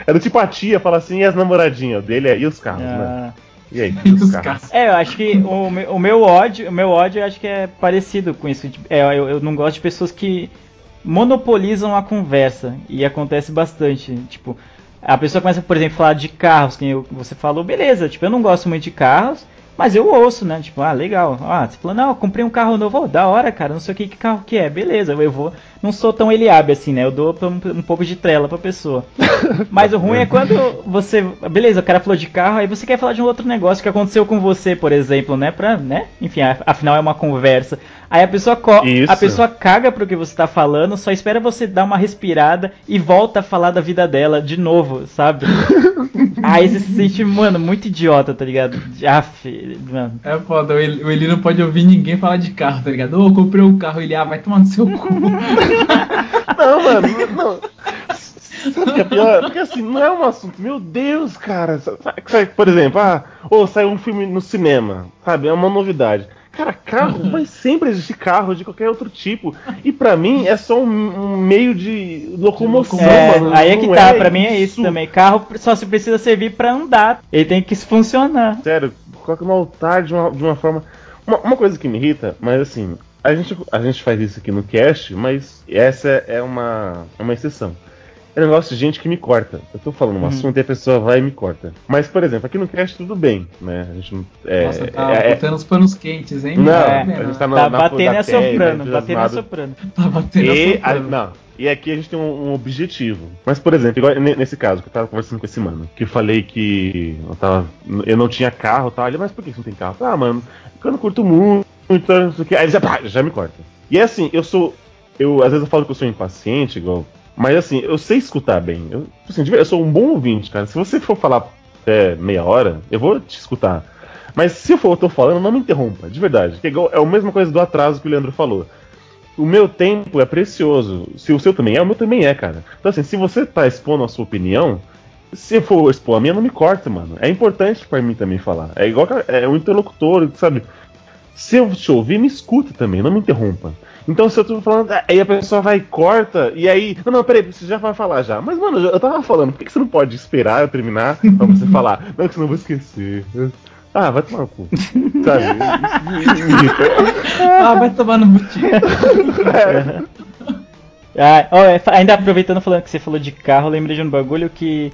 É do tipo a tia fala assim, e as namoradinhas? Dele é, e os carros, né? Ah, E aí, E os os carros? É, eu acho que o, meu- o meu ódio, o meu ódio eu acho que é parecido com isso. Tipo, é, eu, eu não gosto de pessoas que monopolizam a conversa e acontece bastante. Tipo, a pessoa começa, por exemplo, a falar de carros, que você falou, beleza. Tipo, eu não gosto muito de carros, mas eu ouço, né? Tipo, ah, legal. Ah, você falou, não, eu comprei um carro novo, oh, da hora, cara. Não sei o que, que carro que é, beleza. Eu vou, não sou tão eliabe assim, né? Eu dou um, um pouco de trela pra pessoa. Mas o ruim é quando você. Beleza, o cara falou de carro, aí você quer falar de um outro negócio que aconteceu com você, por exemplo, né? Pra, né? Enfim, afinal é uma conversa. Aí a pessoa, co- a pessoa caga pro que você tá falando, só espera você dar uma respirada e volta a falar da vida dela de novo, sabe? aí você se sente, mano, muito idiota, tá ligado? Aff, mano. É foda, o Eli, o Eli não pode ouvir ninguém falar de carro, tá ligado? Ô, eu comprei um carro, ele, ah, vai tomar no seu cu. Não, mano, não. Sabe o que é pior? Porque assim, não é um assunto, meu Deus, cara. Sabe, sabe, por exemplo, ah, ou saiu um filme no cinema, sabe? É uma novidade. Cara, carro vai sempre existir carro de qualquer outro tipo. E pra mim é só um, um meio de locomoção, É, mano. aí é que tá, pra mim é isso também. Carro só se precisa servir pra andar. Ele tem que funcionar. Sério, coloca no altar de uma, de uma forma. Uma, uma coisa que me irrita, mas assim, a gente, a gente faz isso aqui no cast, mas essa é uma, uma exceção. É um negócio de gente que me corta. Eu tô falando um Uhum. assunto e a pessoa vai e me corta. Mas, por exemplo, aqui no cast tudo bem, né? A gente não. É, Nossa, tá é- é- botando os panos quentes, hein? Não, Tá a gente tá na, Tá na batendo e assoprando, né, batendo e assoprando. Tá batendo E, a- não, e aqui a gente tem um, um objetivo. Mas, por exemplo, igual ne- nesse caso, que eu tava conversando com esse mano, que eu falei que eu, tava, eu não tinha carro e tal. Ele, mas por que você não tem carro? Ah, mano, porque eu não curto muito, não sei o que. Aí ele já, pá, já me corta. E é assim, eu sou. Eu, às vezes eu falo que eu sou impaciente, igual. Mas assim, eu sei escutar bem. Eu, assim, eu sou um bom ouvinte, cara. Se você for falar até meia hora, eu vou te escutar. Mas se eu for, eu tô falando, não me interrompa, de verdade. É, igual, é a mesma coisa do atraso que o Leandro falou. O meu tempo é precioso. Se o seu também é, o meu também é, cara. Então, assim, se você tá expondo a sua opinião, se eu for expor a minha, não me corta, mano. É importante pra mim também falar. É igual é um interlocutor, sabe? Se eu te ouvir, me escuta também, não me interrompa. Então, se eu tô falando, aí a pessoa vai e corta, e aí. Não, não, peraí, você já vai falar já. Mas, mano, eu tava falando, por que você não pode esperar eu terminar pra você falar? Não, que senão eu vou esquecer. Ah, vai tomar no cu. Sabe? Ah, vai tomar no butinho. Ah, é, fa- ainda aproveitando falando que você falou de carro, eu lembrei de um bagulho que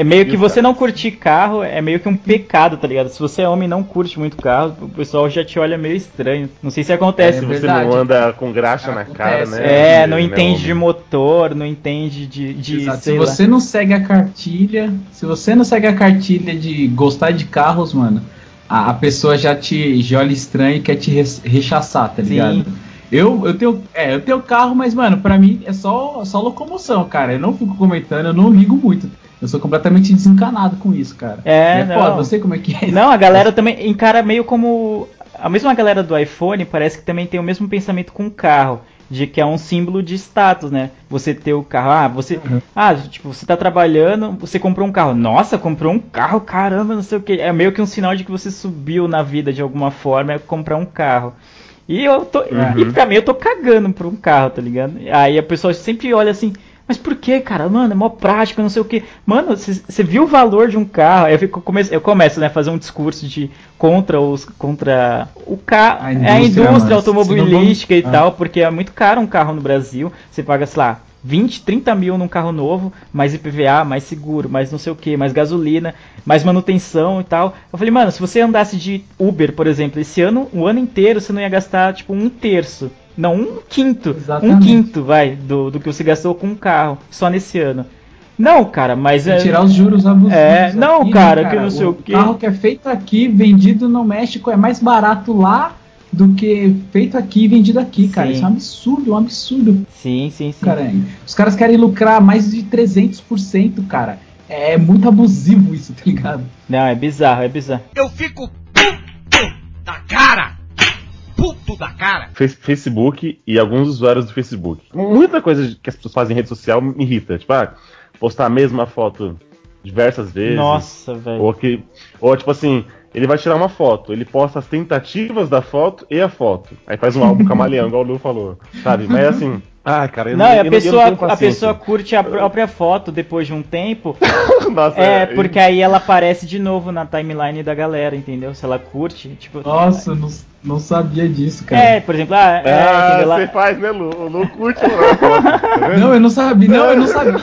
é meio que você não curtir carro é meio que um pecado, tá ligado? Se você é homem e não curte muito carro, o pessoal já te olha meio estranho. Não sei se acontece. Se É você verdade. não anda com graxa na cara, Acontece. né? É, não né, entende de motor, não entende de. de Exato. Se sei lá. você não segue a cartilha, se você não segue a cartilha de gostar de carros, mano, a, a pessoa já te já olha estranho e quer te rechaçar, tá Sim. ligado? Eu, eu tenho é, eu tenho carro, mas mano, pra mim é só só locomoção, cara. Eu não fico comentando, eu não ligo muito. Eu sou completamente desencanado com isso, cara. É, é não. foda, sei como é que é. Não, a galera também encara meio como. A mesma galera do iPhone parece que também tem o mesmo pensamento com o carro. De que é um símbolo de status, né? Você ter o carro. Ah, você. Uhum. Ah, tipo, você tá trabalhando, você comprou um carro. Nossa, comprou um carro, caramba, não sei o que. É meio que um sinal de que você subiu na vida de alguma forma é comprar um carro. E eu tô. E pra mim eu tô cagando por um carro, tá ligado? Aí a pessoa sempre olha assim. Mas por que, cara? Mano, é mó prático, não sei o que. Mano, você viu o valor de um carro? Eu, fico, começo, eu começo, né, a fazer um discurso de contra os. contra o carro. A É a indústria, indústria mano. automobilística e vamos- tal, porque é muito caro um carro no Brasil. Você paga, sei lá, 20, 30 mil num carro novo, mais IPVA, mais seguro, mais não sei o que, mais gasolina, mais manutenção e tal. Eu falei, mano, se você andasse de Uber, por exemplo, esse ano, o ano inteiro, você não ia gastar, tipo, um terço. Não, um quinto. Um Exatamente. quinto, vai, do, do que você gastou com um carro, só nesse ano. Não, cara, mas Sem é. tirar os juros abusivos. É, não, aqui, né, cara, que não sei o quê. carro que é feito aqui, vendido no México, é mais barato lá do que feito aqui e vendido aqui, cara. Sim. Isso é um absurdo, um absurdo, Sim, sim, sim. cara. Os caras querem lucrar mais de 300%, cara. É muito abusivo isso, tá ligado? Não, é bizarro, é bizarro. Eu fico puto da cara. Puto da cara. Face- Facebook e alguns usuários do Facebook. Muita coisa que as pessoas fazem em rede social me irrita. Tipo, ah, postar a mesma foto diversas vezes. Nossa, velho. Ou, que, ou tipo assim, ele vai tirar uma foto, ele posta as tentativas da foto e a foto. Aí faz um álbum camaleão, igual o Lu falou. Sabe? Mas assim. Ah, cara, eu Não, e a pessoa, tenho a pessoa curte a própria foto depois de um tempo. Nossa, É, porque aí ela aparece de novo na timeline da galera, entendeu? Se ela curte, tipo. Nossa, eu não, não sabia disso, cara. É, por exemplo, ah, é, Ah, você Ela- faz, né, Lu? O Lu curte lá a foto. tá? Não, eu não sabia, não, eu não sabia.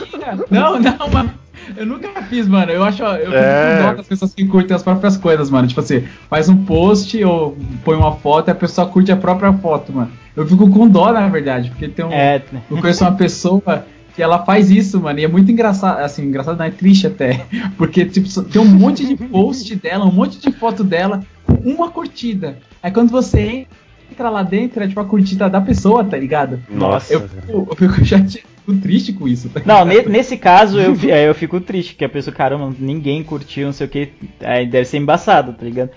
Não, não, mano. Eu nunca fiz, mano. Eu acho, eu fico É. com dó das pessoas que curtem as próprias coisas, mano. Tipo assim, faz um post ou põe uma foto e a pessoa curte a própria foto, mano. Eu fico com dó, na verdade, porque tem um. É, Eu conheço uma pessoa que ela faz isso, mano, e é muito engraçado, assim, engraçado não, é triste até, porque, tipo, tem um monte de post dela, um monte de foto dela, com uma curtida. Aí quando você entra lá dentro, é tipo a curtida da pessoa, tá ligado? Nossa, Eu fico, eu fico já fico triste com isso, tá Não, ne- nesse caso eu, é, eu fico triste, que a pessoa, caramba, ninguém curtiu, não sei o que, aí deve ser embaçado, tá ligado?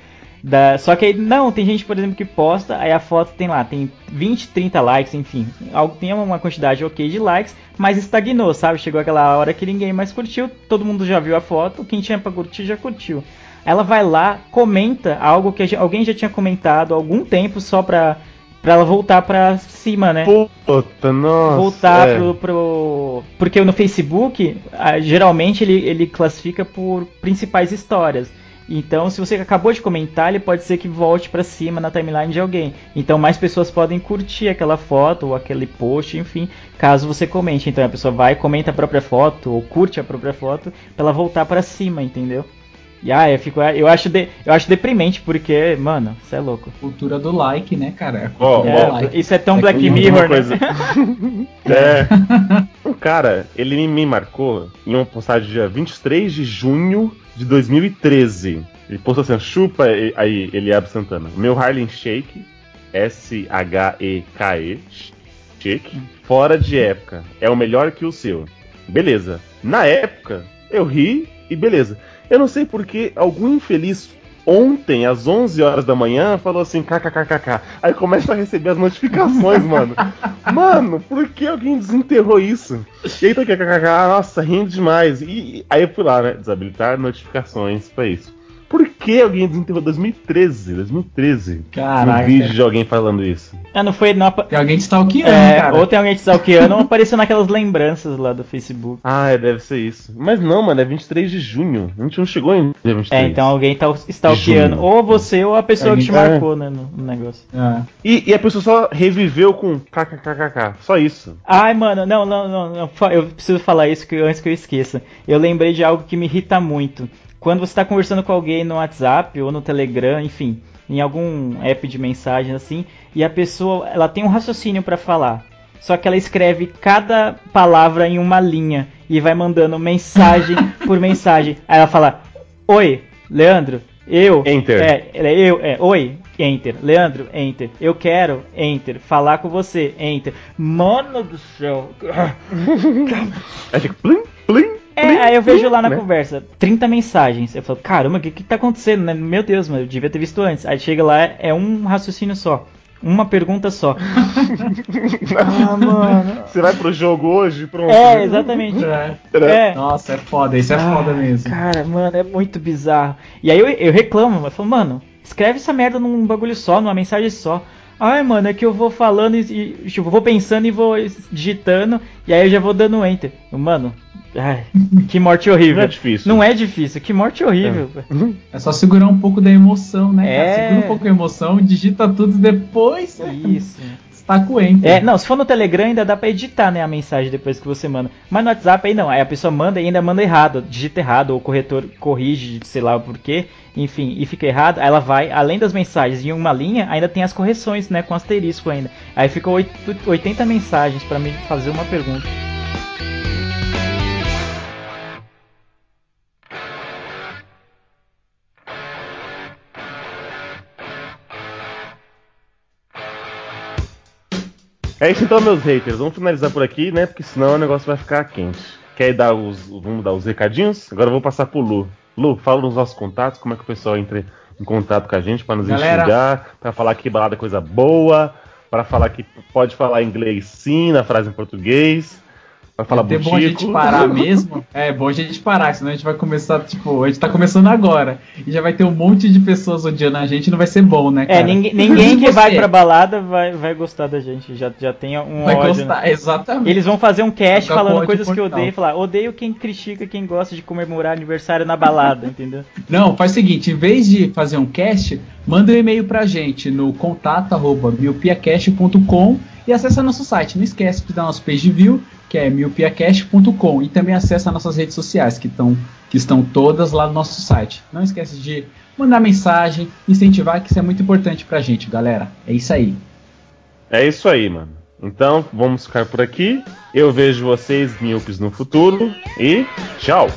Da- só que aí, não, tem gente, por exemplo, que posta, aí a foto tem lá, tem 20, 30 likes, enfim, algo tem uma quantidade ok de likes, mas estagnou, sabe? Chegou aquela hora que ninguém mais curtiu, todo mundo já viu a foto, quem tinha pra curtir já curtiu. Ela vai lá, comenta algo que alguém já tinha comentado há algum tempo só pra, pra ela voltar pra cima, né? Puta, nossa. voltar é. pro, pro- Porque no Facebook, geralmente ele, ele classifica por principais histórias. Então, se você acabou de comentar, ele pode ser que volte pra cima na timeline de alguém. Então, mais pessoas podem curtir aquela foto ou aquele post, enfim, caso você comente. Então, a pessoa vai, comenta a própria foto ou curte a própria foto pra ela voltar pra cima, entendeu? E ah, eu, fico, eu, acho de, eu acho deprimente porque, mano, você é louco. Cultura do like, né, cara? Cultura É, like. isso é tão É Black Mirror, coisa. né? É. O cara, ele me- me marcou em uma postagem dia 23 de junho de 2013. Ele postou assim, chupa aí, Eliab Santana. Meu Harlem Shake, S-H-E-K-E, Shake, fora de época. É o melhor que o seu. Beleza. Na época, eu ri e beleza. Eu não sei porque algum infeliz ontem, às 11 horas da manhã, falou assim, kkkk. Aí começa a receber as notificações, mano. Mano, por que alguém desenterrou isso? E aí tá aqui, kkk, nossa, rindo demais. E aí eu fui lá, né, desabilitar notificações pra isso. Por que alguém desenterrou 2013? 2013. Caraca. Um vídeo de alguém falando isso. Ah, não foi. Não, apa- Tem alguém te stalkeando, é, cara. ou tem alguém te stalkeando ou apareceu naquelas lembranças lá do Facebook. Ah, é, deve ser isso. Mas não, mano, é 23 de junho. A gente não chegou em dia 23. É, então alguém tá stalkeando. Ou você ou a pessoa que te Alguém- marcou, né, no, no negócio. É. E, e a pessoa só reviveu com kkkk. Só isso. Ai, mano, não, não, não, não, eu preciso falar isso que, antes que eu esqueça. Eu lembrei de algo que me irrita muito. Quando você tá conversando com alguém no WhatsApp ou no Telegram, enfim, em algum app de mensagem assim, e a pessoa, ela tem um raciocínio pra falar. Só que ela escreve cada palavra em uma linha e vai mandando mensagem por mensagem. Aí ela fala: "Oi, Leandro, eu Enter. É, ela é eu, é, oi, enter. Leandro, enter. Eu quero, enter. Falar com você, enter. Mano do céu. Aí fica plim, plim. É, aí eu vejo lá na né? conversa, 30 mensagens. Eu falo, caramba, o que que tá acontecendo, né? Meu Deus, mano, eu devia ter visto antes. Aí chega lá, é um raciocínio só. Uma pergunta só. ah, mano. Você vai pro jogo hoje? Pronto. É, exatamente. É. É. Nossa, é foda, isso é foda Ah, mesmo. Cara, mano, é muito bizarro. E aí eu, eu reclamo, eu falo, mano, escreve essa merda num bagulho só, numa mensagem só. Ai, mano, é que eu vou falando e, e tipo, vou pensando e vou digitando, e aí eu já vou dando enter. Mano, ai, que morte horrível. Não é difícil. Não é difícil, que morte horrível. É só segurar um pouco da emoção, né? É. Segura um pouco a emoção, digita tudo depois. Isso. É, não, se for no Telegram ainda dá pra editar, né, a mensagem depois que você manda. Mas no WhatsApp aí não, aí a pessoa manda e ainda manda errado, digita errado, ou o corretor corrige, sei lá o porquê, enfim, e fica errado, aí ela vai, além das mensagens em uma linha, ainda tem as correções, né, com asterisco ainda. Aí fica oit- 80 mensagens pra me fazer uma pergunta. É isso então, meus haters. Vamos finalizar por aqui, né? Porque senão o negócio vai ficar quente. Quer dar os. Vamos dar os recadinhos? Agora eu vou passar pro Lu. Lu, fala nos nossos contatos, como é que o pessoal entra em contato com a gente pra nos Galera. enxergar, pra falar que balada é coisa boa, pra falar que pode falar inglês sim, na frase em português, pra falar é bom a gente parar mesmo. É bom a gente parar, senão a gente vai começar, tipo, a gente tá começando agora. E já vai ter um monte de pessoas odiando a gente, não vai ser bom, né, cara? É, ninguém, ninguém que vai pra balada vai, vai gostar da gente, já, já tem um vai ódio. né? gostar, exatamente. Eles vão fazer um cast falando coisas que odeio e falar, odeio quem critica quem gosta de comemorar aniversário na balada, entendeu? Não, faz o seguinte, em vez de fazer um cast, manda um e-mail pra gente no contato arroba miopiacast.com e acessa nosso site. Não esquece de dar nosso page view, que é miopiacast.com e também acessa nossas redes sociais, que, tão, que estão todas lá no nosso site. Não esquece de mandar mensagem, incentivar, que isso é muito importante pra gente, galera. É isso aí. É isso aí, mano. Então, vamos ficar por aqui. Eu vejo vocês, míopes, no futuro. E tchau!